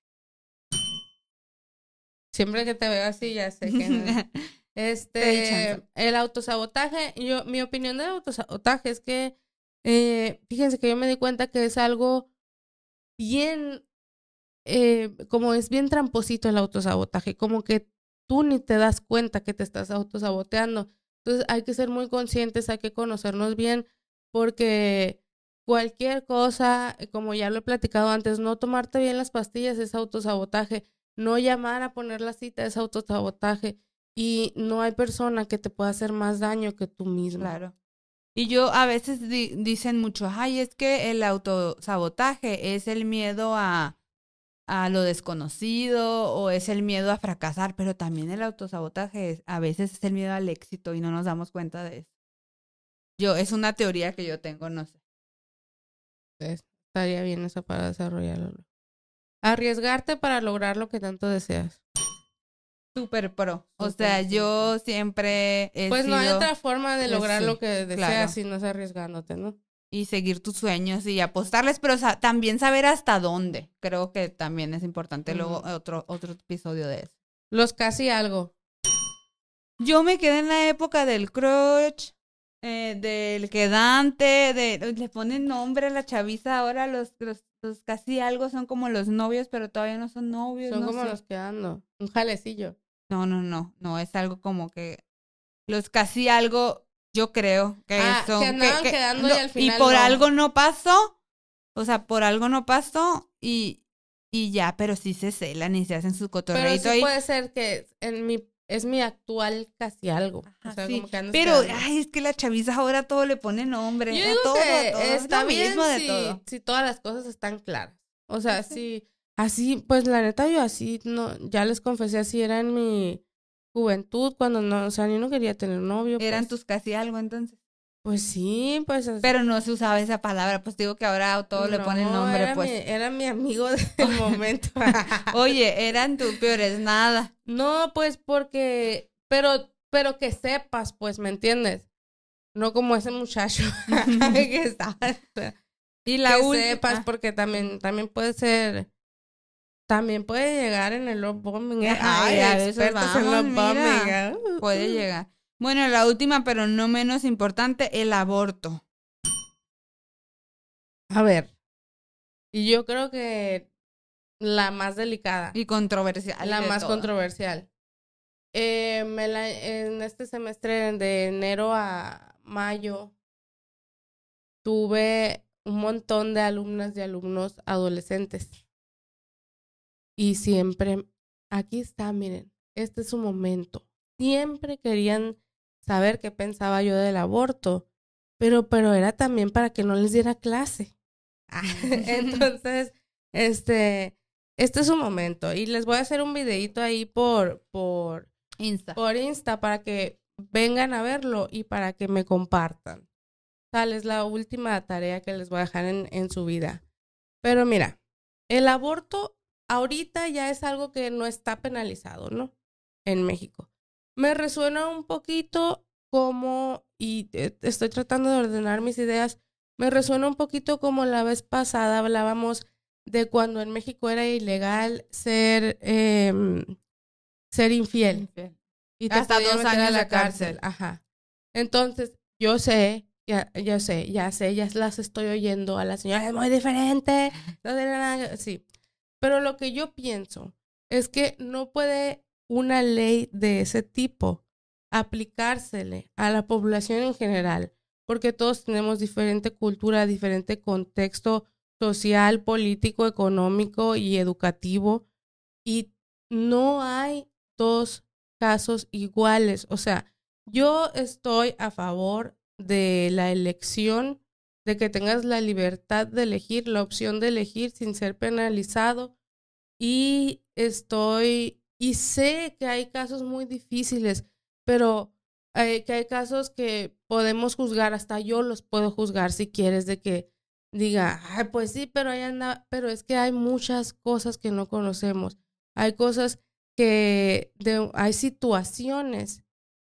Siempre que te veo así ya sé que no. *laughs* Este, el autosabotaje, yo, mi opinión del autosabotaje es que, eh, fíjense que yo me di cuenta que es algo bien, eh, como es bien tramposito el autosabotaje, como que tú ni te das cuenta que te estás autosaboteando. Entonces hay que ser muy conscientes, hay que conocernos bien, porque cualquier cosa, como ya lo he platicado antes, no tomarte bien las pastillas es autosabotaje, no llamar a poner la cita es autosabotaje y no hay persona que te pueda hacer más daño que tú mismo. Claro. Y yo a veces di- dicen mucho, ay, es que el autosabotaje es el miedo a, a lo desconocido o es el miedo a fracasar, pero también el autosabotaje es- a veces es el miedo al éxito y no nos damos cuenta de eso. Yo, es una teoría que yo tengo, no sé. Entonces, estaría bien eso para desarrollarlo. Arriesgarte para lograr lo que tanto deseas. Súper pro. O sea, yo siempre he Pues no hay otra forma de pues lograr sí, lo que deseas claro. si no es arriesgándote, ¿no? y seguir tus sueños y apostarles, pero sa- también saber hasta dónde. Creo que también es importante. Luego otro, otro episodio de eso. Los casi algo. Yo me quedé en la época del crush, eh, del quedante, de le ponen nombre a la chaviza ahora los, los, los casi algo son como los novios, pero todavía no son novios. Son no como sé. los que ando. Un jalecillo. No, no, no, no, es algo como que los casi algo, yo creo que Ah, son... andaban quedando y al final por no. algo no pasó, o sea, por algo no pasó y, y ya, pero sí se celan y se hacen su Pero cotorreito sí ahí. puede ser que en mi, es mi actual casi algo. o sea, sí, como que Pero, ay, es que la chaviza ahora todo le pone nombre. Yo digo todo, que todo, está lo bien mismo de si, todo. si todas las cosas están claras. O sea, si así, pues la neta yo así, no, ya les confesé, así era en mi juventud, cuando no, o sea, yo no quería tener novio. Eran pues. tus casi algo entonces. Pues sí, pues así. Pero no se usaba esa palabra, pues digo que ahora a todo le ponen No, nombre, era pues. Mi, era mi amigo del *laughs* momento. *laughs* Oye, eran tus peores nada. no, pues porque, pero, pero que sepas, pues, ¿me entiendes? No como ese muchacho *laughs* que estaba. Y la que última. sepas, porque también, también puede ser, también puede llegar en el love bombing. ¿eh? Ay, y a veces expertos en vamos, love mira. bombing. ¿eh? Puede llegar. Bueno, la última, pero no menos importante, el aborto. A ver, y yo creo que la más delicada. Y controversial. la más todo. controversial. Eh, me la- en este semestre de enero a mayo tuve un montón de alumnas y alumnos adolescentes. Y siempre, aquí está, miren, este es su momento. Siempre querían saber qué pensaba yo del aborto, pero, pero era también para que no les diera clase. *laughs* Entonces, este, este es su momento. Y les voy a hacer un videito ahí por, por, Insta. por Insta para que vengan a verlo y para que me compartan. Tal es la última tarea que les voy a dejar en, en su vida. Pero mira, el aborto ahorita ya es algo que no está penalizado, ¿no? En México. Me resuena un poquito como, y eh, estoy tratando de ordenar mis ideas, me resuena un poquito como la vez pasada hablábamos de cuando en México era ilegal ser, em, ser infiel y te Hasta dos a años la de cárcel. Ajá. Entonces, yo sé, ya, ya sé, ya sé, ya las estoy oyendo a la señora, es muy diferente. no tiene nada que-". Sí. Pero lo que yo pienso es que no puede una ley de ese tipo aplicársele a la población en general, porque todos tenemos diferente cultura, diferente contexto social, político, económico y educativo, y no hay dos casos iguales. O sea, yo estoy a favor de la elección, de que tengas la libertad de elegir, la opción de elegir sin ser penalizado. Y estoy, y sé que hay casos muy difíciles, pero eh, que hay casos que podemos juzgar, hasta yo los puedo juzgar si quieres, de que diga, ay, pues sí, pero ahí anda, pero es que hay muchas cosas que no conocemos. Hay cosas que hay situaciones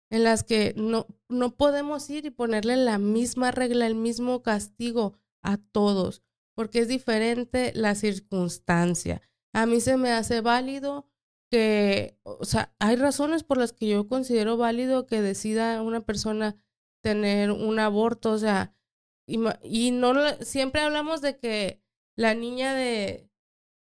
en las que no, no podemos ir y ponerle la misma regla, el mismo castigo a todos, porque es diferente la circunstancia. A mí se me hace válido que, o sea, hay razones por las que yo considero válido que decida una persona tener un aborto, o sea, y, y no siempre hablamos de que la niña de,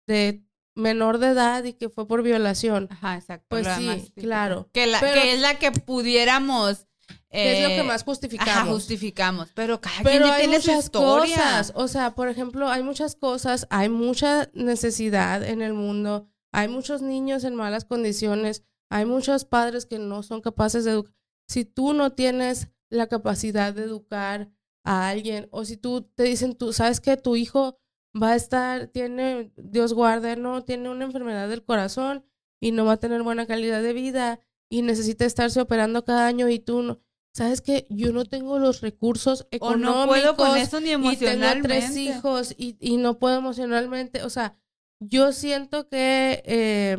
de menor de edad y que fue por violación. Ajá, exacto. Pues sí, más claro. Que, la, Pero- que es la que pudiéramos. que es lo que eh, más justificamos. Ajá, justificamos. Pero cada Pero quien ya hay tiene muchas cosas, o sea, por ejemplo, hay muchas cosas, hay mucha necesidad en el mundo, hay muchos niños en malas condiciones, hay muchos padres que no son capaces de educar. Si tú no tienes la capacidad de educar a alguien, o si tú te dicen, tú sabes que tu hijo va a estar, tiene, Dios guarde, no, tiene una enfermedad del corazón y no va a tener buena calidad de vida y necesita estarse operando cada año y tú no. ¿Sabes qué? Yo no tengo los recursos O económicos no puedo con eso ni y tengo emocionalmente. tres hijos y, y no puedo emocionalmente. O sea, yo siento que eh,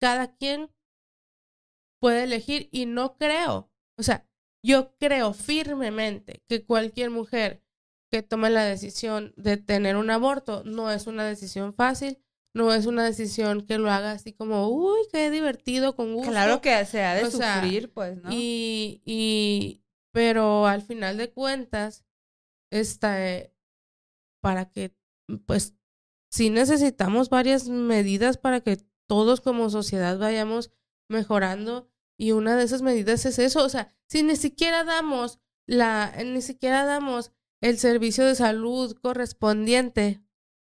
cada quien puede elegir y no creo. O sea, yo creo firmemente que cualquier mujer que tome la decisión de tener un aborto no es una decisión fácil, no es una decisión que lo haga así como, uy, qué divertido, con gusto. Claro que se ha de O sea, sufrir, pues, ¿no? Y, y, pero al final de cuentas, esta, eh, para que, pues, sí necesitamos varias medidas para que todos como sociedad vayamos mejorando y una de esas medidas es eso, o sea, si ni siquiera damos la, ni siquiera damos el servicio de salud correspondiente,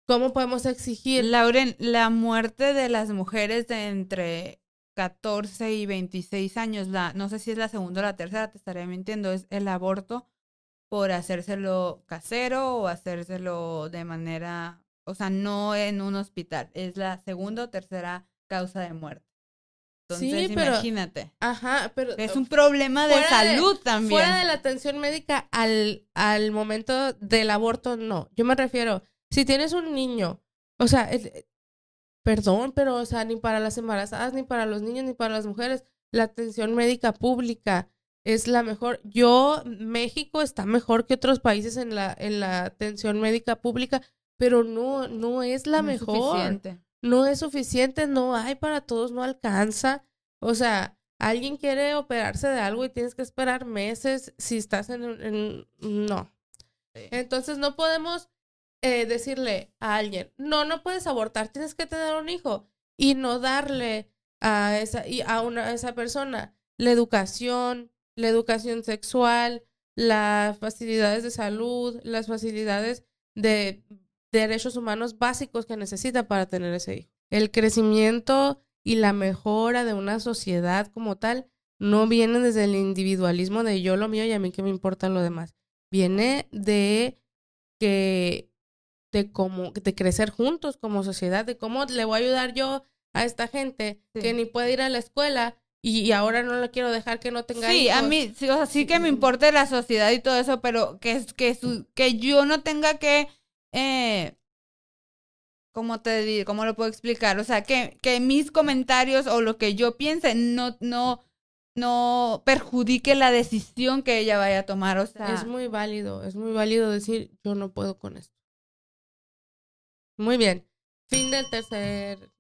¿cómo podemos exigir? Lauren, la muerte de las mujeres de entre 14 y 26 años, la, no sé si es la segunda o la tercera, te estaré mintiendo, es el aborto por hacérselo casero o hacérselo de manera, o sea, no en un hospital, es la segunda o tercera causa de muerte. Entonces, Sí, pero- imagínate. Ajá, pero Es un problema de salud también. Fuera de la atención médica al, al momento del aborto, no. Yo me refiero, si tienes un niño, o sea, el- perdón, pero, o sea, ni para las embarazadas, ni para los niños, ni para las mujeres, la atención médica pública es la mejor. Yo, México está mejor que otros países en la, en la atención médica pública, pero no, no es la No es mejor suficiente. no es suficiente, no hay para todos, no alcanza. O sea, alguien quiere operarse de algo y tienes que esperar meses si estás en... en- no. Sí. Entonces no podemos eh, decirle a alguien, no, no puedes abortar, tienes que tener un hijo y no darle a esa, y a una, a esa persona la educación, la educación sexual, las facilidades de salud, las facilidades de derechos humanos básicos que necesita para tener ese hijo. El crecimiento y la mejora de una sociedad como tal no viene desde el individualismo de yo lo mío y a mí que me importa lo demás. Viene de que de cómo de crecer juntos como sociedad, de cómo le voy a ayudar yo a esta gente Sí. que ni puede ir a la escuela y, y ahora no le quiero dejar que no tenga Sí, a mí, sí, o sea, sí que me importa la sociedad y todo eso, pero que, es- que, su- que yo no tenga que, eh, ¿cómo te? ¿Cómo lo puedo explicar? O sea, que, que mis comentarios o lo que yo piense no, no, no perjudique la decisión que ella vaya a tomar, o sea. Es muy válido, es muy válido decir yo no puedo con esto. Muy bien. Fin del tercer.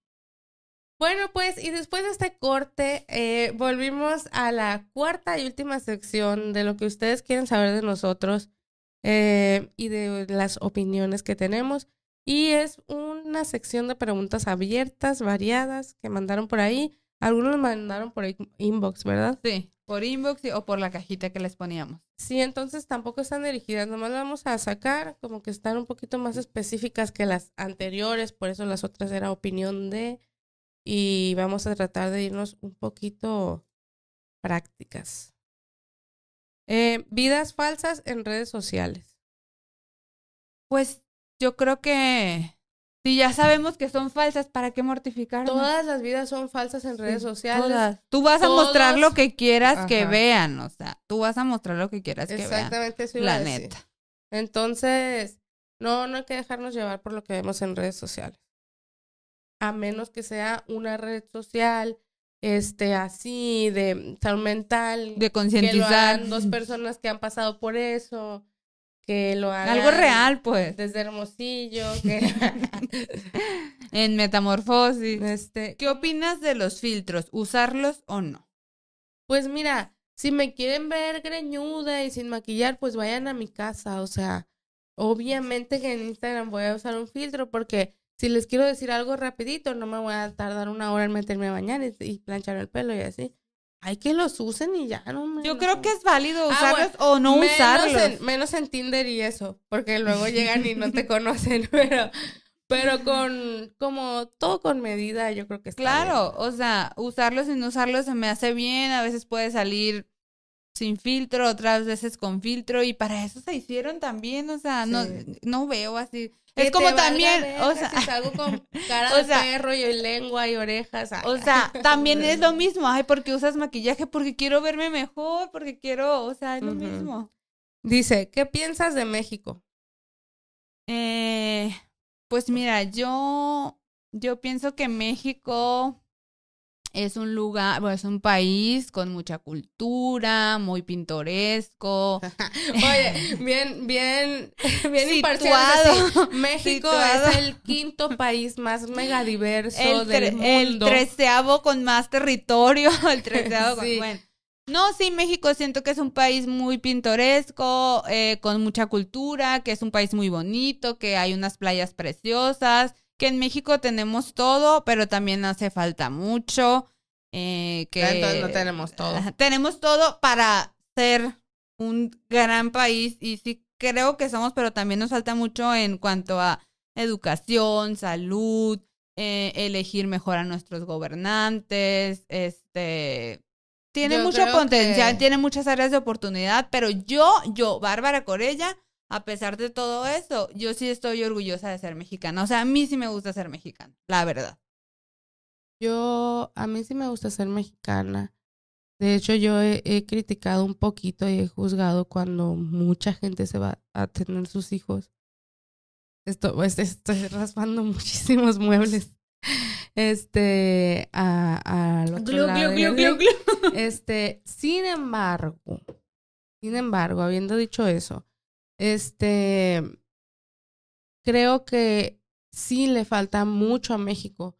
Bueno, pues, y después de este corte, eh, volvimos a la cuarta y última sección de lo que ustedes quieren saber de nosotros eh, y de las opiniones que tenemos. Y es una sección de preguntas abiertas, variadas, que mandaron por ahí. Algunos mandaron por in- inbox, ¿verdad? Sí, por inbox o por la cajita que les poníamos. Sí, entonces tampoco están dirigidas, nomás las vamos a sacar como que están un poquito más específicas que las anteriores, por eso las otras era opinión de y vamos a tratar de irnos un poquito prácticas. Eh, vidas falsas en redes sociales. Pues yo creo que si ya sabemos que son falsas, ¿para qué mortificarnos? Todas las vidas son falsas en redes Sí, sociales. todas. Tú vas a mostrar lo que quieras que vean, o sea, tú vas a mostrar lo que quieras que vean. Exactamente eso iba La a decir. neta. Entonces, no, no hay que dejarnos llevar por lo que vemos en redes sociales. A menos que sea una red social, este, así, de salud mental, De concientizar. dos personas que han pasado por eso, que lo hagan Algo real, pues. desde Hermosillo, *laughs* que *laughs* En metamorfosis. este, ¿Qué opinas de los filtros? ¿Usarlos o no? Pues mira, si me quieren ver greñuda y sin maquillar, pues vayan a mi casa. O sea, obviamente que en Instagram voy a usar un filtro porque si les quiero decir algo rapidito, no me voy a tardar una hora en meterme a bañar y, y planchar el pelo y así. Hay que los usen y ya, no me... Yo creo que es válido Ah, usarlos bueno, o no menos usarlos. En, menos en Tinder y eso, porque luego llegan y no te *laughs* conocen, *laughs* pero... Pero con, como todo con medida, yo creo que está bien. Claro, o sea, usarlos y no usarlos se me hace bien. A veces puede salir sin filtro, otras veces con filtro. Y para eso se hicieron también. O sea, no, no veo así. Es como también, verga o sea, si salgo con *laughs* cara o de sea- perro y lengua y orejas. ay, o sea, *laughs* también es lo mismo. Ay, porque usas maquillaje? Porque quiero verme mejor, porque quiero, o sea, es lo mismo. Dice, ¿qué piensas de México? Eh, pues mira, yo, yo pienso que México es un lugar, bueno, es un país con mucha cultura, muy pintoresco. *laughs* Oye, bien, bien, bien. Situado. México Situado. es el quinto país más megadiverso El, del tre- el mundo. treceavo con más territorio, *laughs* el treceavo con, Sí. bueno. No, sí, México siento que es un país muy pintoresco, eh, con mucha cultura, que es un país muy bonito, que hay unas playas preciosas, que en México tenemos todo, pero también hace falta mucho. eh, que Entonces no tenemos todo. *laughs* Tenemos todo para ser un gran país y sí creo que somos, pero también nos falta mucho en cuanto a educación, salud, eh, elegir mejor a nuestros gobernantes, este tiene Yo mucho potencial, que- tiene muchas áreas de oportunidad, pero yo, yo, Bárbara Corella, a pesar de todo eso, yo sí estoy orgullosa de ser mexicana. O sea, a mí sí me gusta ser mexicana, la verdad. Yo, a mí sí me gusta ser mexicana. De hecho, yo he, he criticado un poquito y he juzgado cuando mucha gente se va a tener sus hijos. Esto, pues, *laughs* estoy raspando muchísimos muebles. Este, a, al otro Glu, lado. glu, glu, glu, glu. Este, sin embargo, sin embargo, habiendo dicho eso, este, creo que sí le falta mucho a México.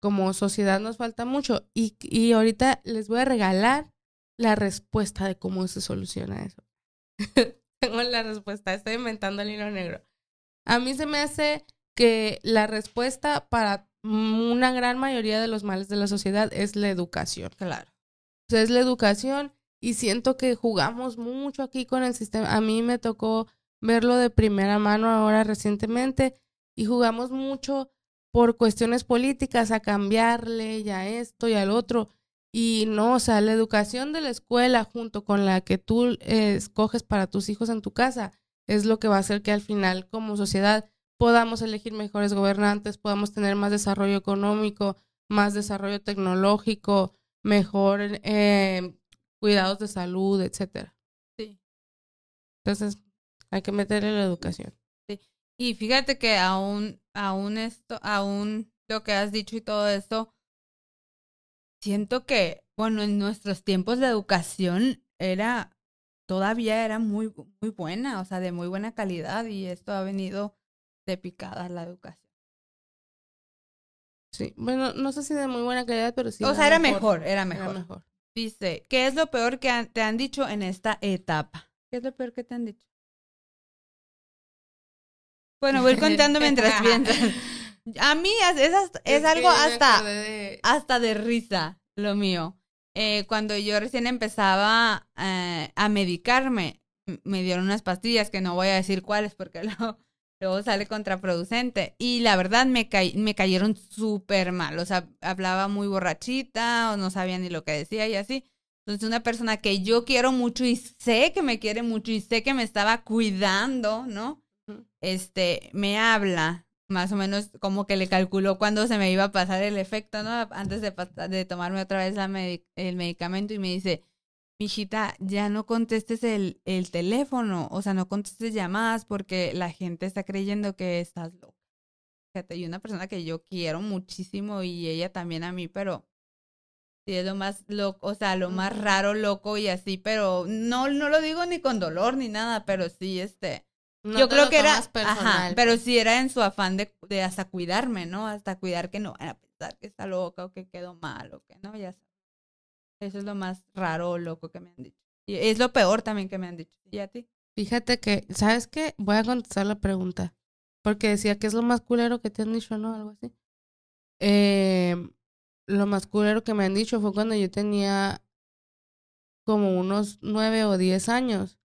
Como sociedad nos falta mucho. Y, y ahorita les voy a regalar la respuesta de cómo se soluciona eso. *laughs* Tengo la respuesta, estoy inventando el hilo negro. A mí se me hace que la respuesta para una gran mayoría de los males de la sociedad es la educación. Claro. O sea, es la educación y siento que jugamos mucho aquí con el sistema. A mí me tocó verlo de primera mano ahora recientemente y jugamos mucho por cuestiones políticas a cambiarle ya esto y al otro. Y no, o sea, la educación de la escuela junto con la que tú eh, escoges para tus hijos en tu casa es lo que va a hacer que al final como sociedad podamos elegir mejores gobernantes, podamos tener más desarrollo económico, más desarrollo tecnológico, mejor eh, cuidados de salud, etcétera. Sí. Entonces, hay que meterle la educación. Y fíjate que aún, aún esto, aún lo que has dicho y todo esto, siento que, bueno, en nuestros tiempos de educación era, todavía era muy, muy buena, o sea, de muy buena calidad y esto ha venido de picada la educación. Sí, bueno, no sé si de muy buena calidad, pero sí. o sea, era mejor, era mejor. Era mejor. Dice, ¿qué es lo peor que han- te han dicho en esta etapa? ¿Qué es lo peor que te han dicho? Bueno, voy contando *laughs* mientras piensas. *laughs* A mí es, es hasta- es que algo hasta, de- hasta de risa lo mío. Eh, cuando yo recién empezaba eh, a medicarme, me dieron unas pastillas que no voy a decir cuáles porque *laughs* luego, luego sale contraproducente. Y la verdad me, caí- me cayeron súper mal. O sea, hablaba muy borrachita o no sabía ni lo que decía y así. Entonces una persona que yo quiero mucho y sé que me quiere mucho y sé que me estaba cuidando, ¿no? Este, me habla más o menos como que le calculó cuándo se me iba a pasar el efecto, ¿no? Antes de, de tomarme otra vez la el medicamento y me dice, mijita, ya no contestes el, el teléfono, o sea, no contestes llamadas porque la gente está creyendo que estás loca. Fíjate, y una persona que yo quiero muchísimo y ella también a mí, pero sí es lo más loco, o sea, lo más raro, loco y así, pero no, no lo digo ni con dolor ni nada, pero sí, este, No yo creo que era, personal, ajá, pero pues. sí era en su afán de, de hasta cuidarme, ¿no? Hasta cuidar que no van a pensar que está loca o que quedó mal o que no, ya sabes. Eso es lo más raro loco que me han dicho. Y es lo peor también que me han dicho. ¿Y a ti? Fíjate que, ¿sabes qué? Voy a contestar la pregunta. Porque decía que es lo más culero que te han dicho, ¿no? Algo así. Eh, lo más culero que me han dicho fue cuando yo tenía como unos nueve o diez años.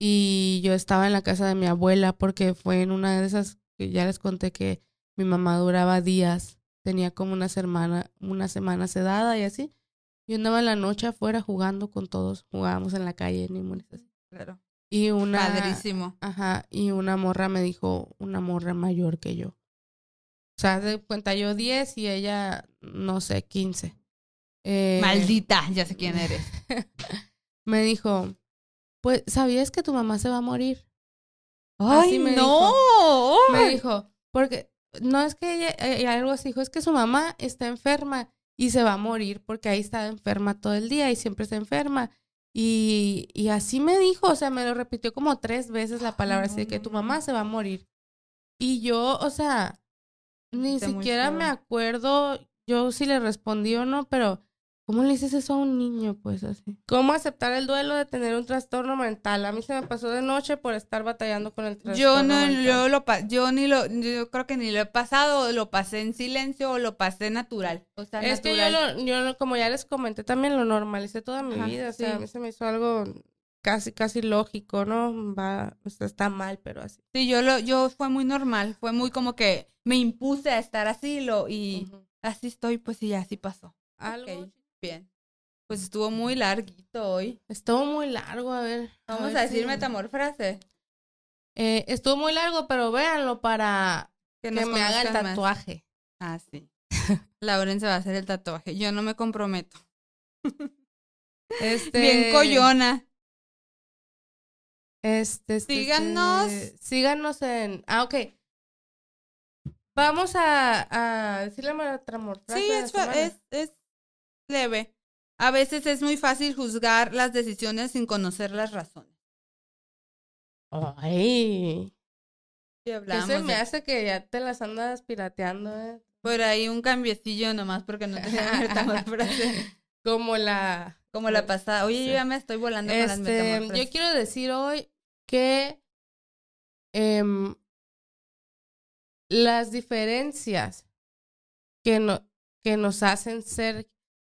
Y yo estaba en la casa de mi abuela porque fue en una de esas que ya les conté que mi mamá duraba días. Tenía como una semana, una semana sedada y así. Yo andaba en la noche afuera jugando con todos. Jugábamos en la calle, ni molestas. Claro. Y una. Padrísimo. Ajá, y una morra me dijo, una morra mayor que yo. O sea, de cuenta yo 10 y ella, no sé, 15. Eh, Maldita, ya sé quién eres. *laughs* Me dijo, pues, ¿sabías que tu mamá se va a morir? Así ¡Ay, me no! Me dijo, porque no es que ella, eh, algo así, dijo, es que su mamá está enferma y se va a morir porque ahí está enferma todo el día y siempre está enferma. Y, y así me dijo, o sea, me lo repitió como tres veces la palabra, así de que tu mamá se va a morir. Y yo, o sea, ni Está siquiera me acuerdo yo si le respondí o no, pero ¿Cómo le dices eso a un niño? Pues así. ¿Cómo aceptar el duelo de tener un trastorno mental? A mí se me pasó de noche por estar batallando con el trastorno Yo no, mental. yo lo pa- yo ni lo, yo creo que ni lo he pasado, lo pasé en silencio o lo pasé natural. O sea, Es que yo, natural. lo, yo lo- como ya les comenté, también lo normalicé toda mi Ajá, vida. O sea, sí. a mí se me hizo algo casi, casi lógico, ¿no? Va, o sea, está mal, pero así. Sí, yo lo, yo fue muy normal, fue muy como que me impuse a estar así lo, y así estoy, pues y así pasó. Algo. Ok, bien. Pues estuvo muy larguito hoy. Estuvo muy largo, a ver. Vamos ver a decir si- metamorfrase. Eh, estuvo muy largo, pero véanlo para que, nos me haga el más. tatuaje. Ah, sí. Lauren se va a hacer el tatuaje. Yo no me comprometo. *laughs* Este, Bien collona. Este, este, Síganos. este, síganos en. Ah, ok. Vamos a, a decirle metamorfrase. Sí, es, es, es leve. A veces es muy fácil juzgar las decisiones sin conocer las razones. Ay. Sí, ¿Qué hablamos se me hace que ya te las andas pirateando, eh? Por ahí un cambiecillo nomás porque no tenía metamorfrase. *laughs* Como la. Como la pasada. Oye, Sí. yo ya me estoy volando con las Este, metamorfosis. yo quiero decir hoy que em, las diferencias que, no, que nos hacen ser,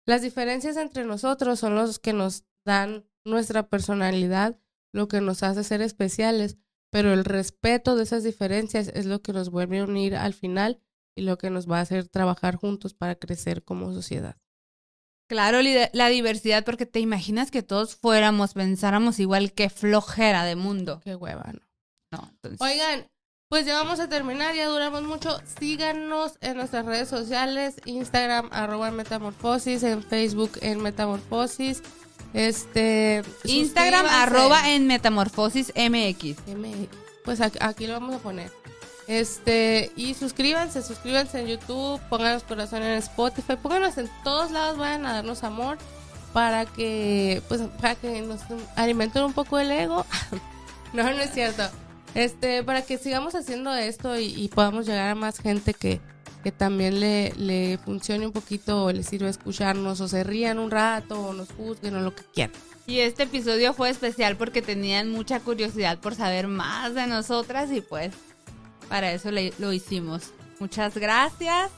las diferencias entre nosotros son los que nos dan nuestra personalidad, lo que nos hace ser especiales, pero el respeto de esas diferencias es lo que nos vuelve a unir al final y lo que nos va a hacer trabajar juntos para crecer como sociedad. Claro, la diversidad, porque te imaginas que todos fuéramos, pensáramos igual que flojera de mundo. Qué hueva, ¿no? No, entonces. Oigan, pues ya vamos a terminar, ya duramos mucho. Síganos en nuestras redes sociales, Instagram, arroba metamorfosis, en Facebook en metamorfosis. Este Instagram, arroba en metamorfosis MX. MX. Pues aquí, aquí lo vamos a poner. Este, y suscríbanse, suscríbanse en YouTube, pongan los corazones en Spotify, pónganos en todos lados, vayan a darnos amor para que, pues, para que nos alimenten un poco el ego. *laughs* no, no es cierto. Este, para que sigamos haciendo esto y, y podamos llegar a más gente que, que también le, le funcione un poquito o le sirva escucharnos o se rían un rato o nos juzguen o lo que quieran. Y este episodio fue especial porque tenían mucha curiosidad por saber más de nosotras y pues para eso le- lo hicimos. Muchas gracias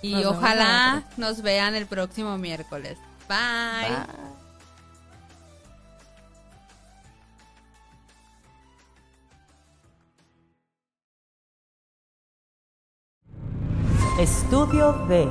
y Nos ojalá nos vean el próximo miércoles. Bye. Bye. Estudio B.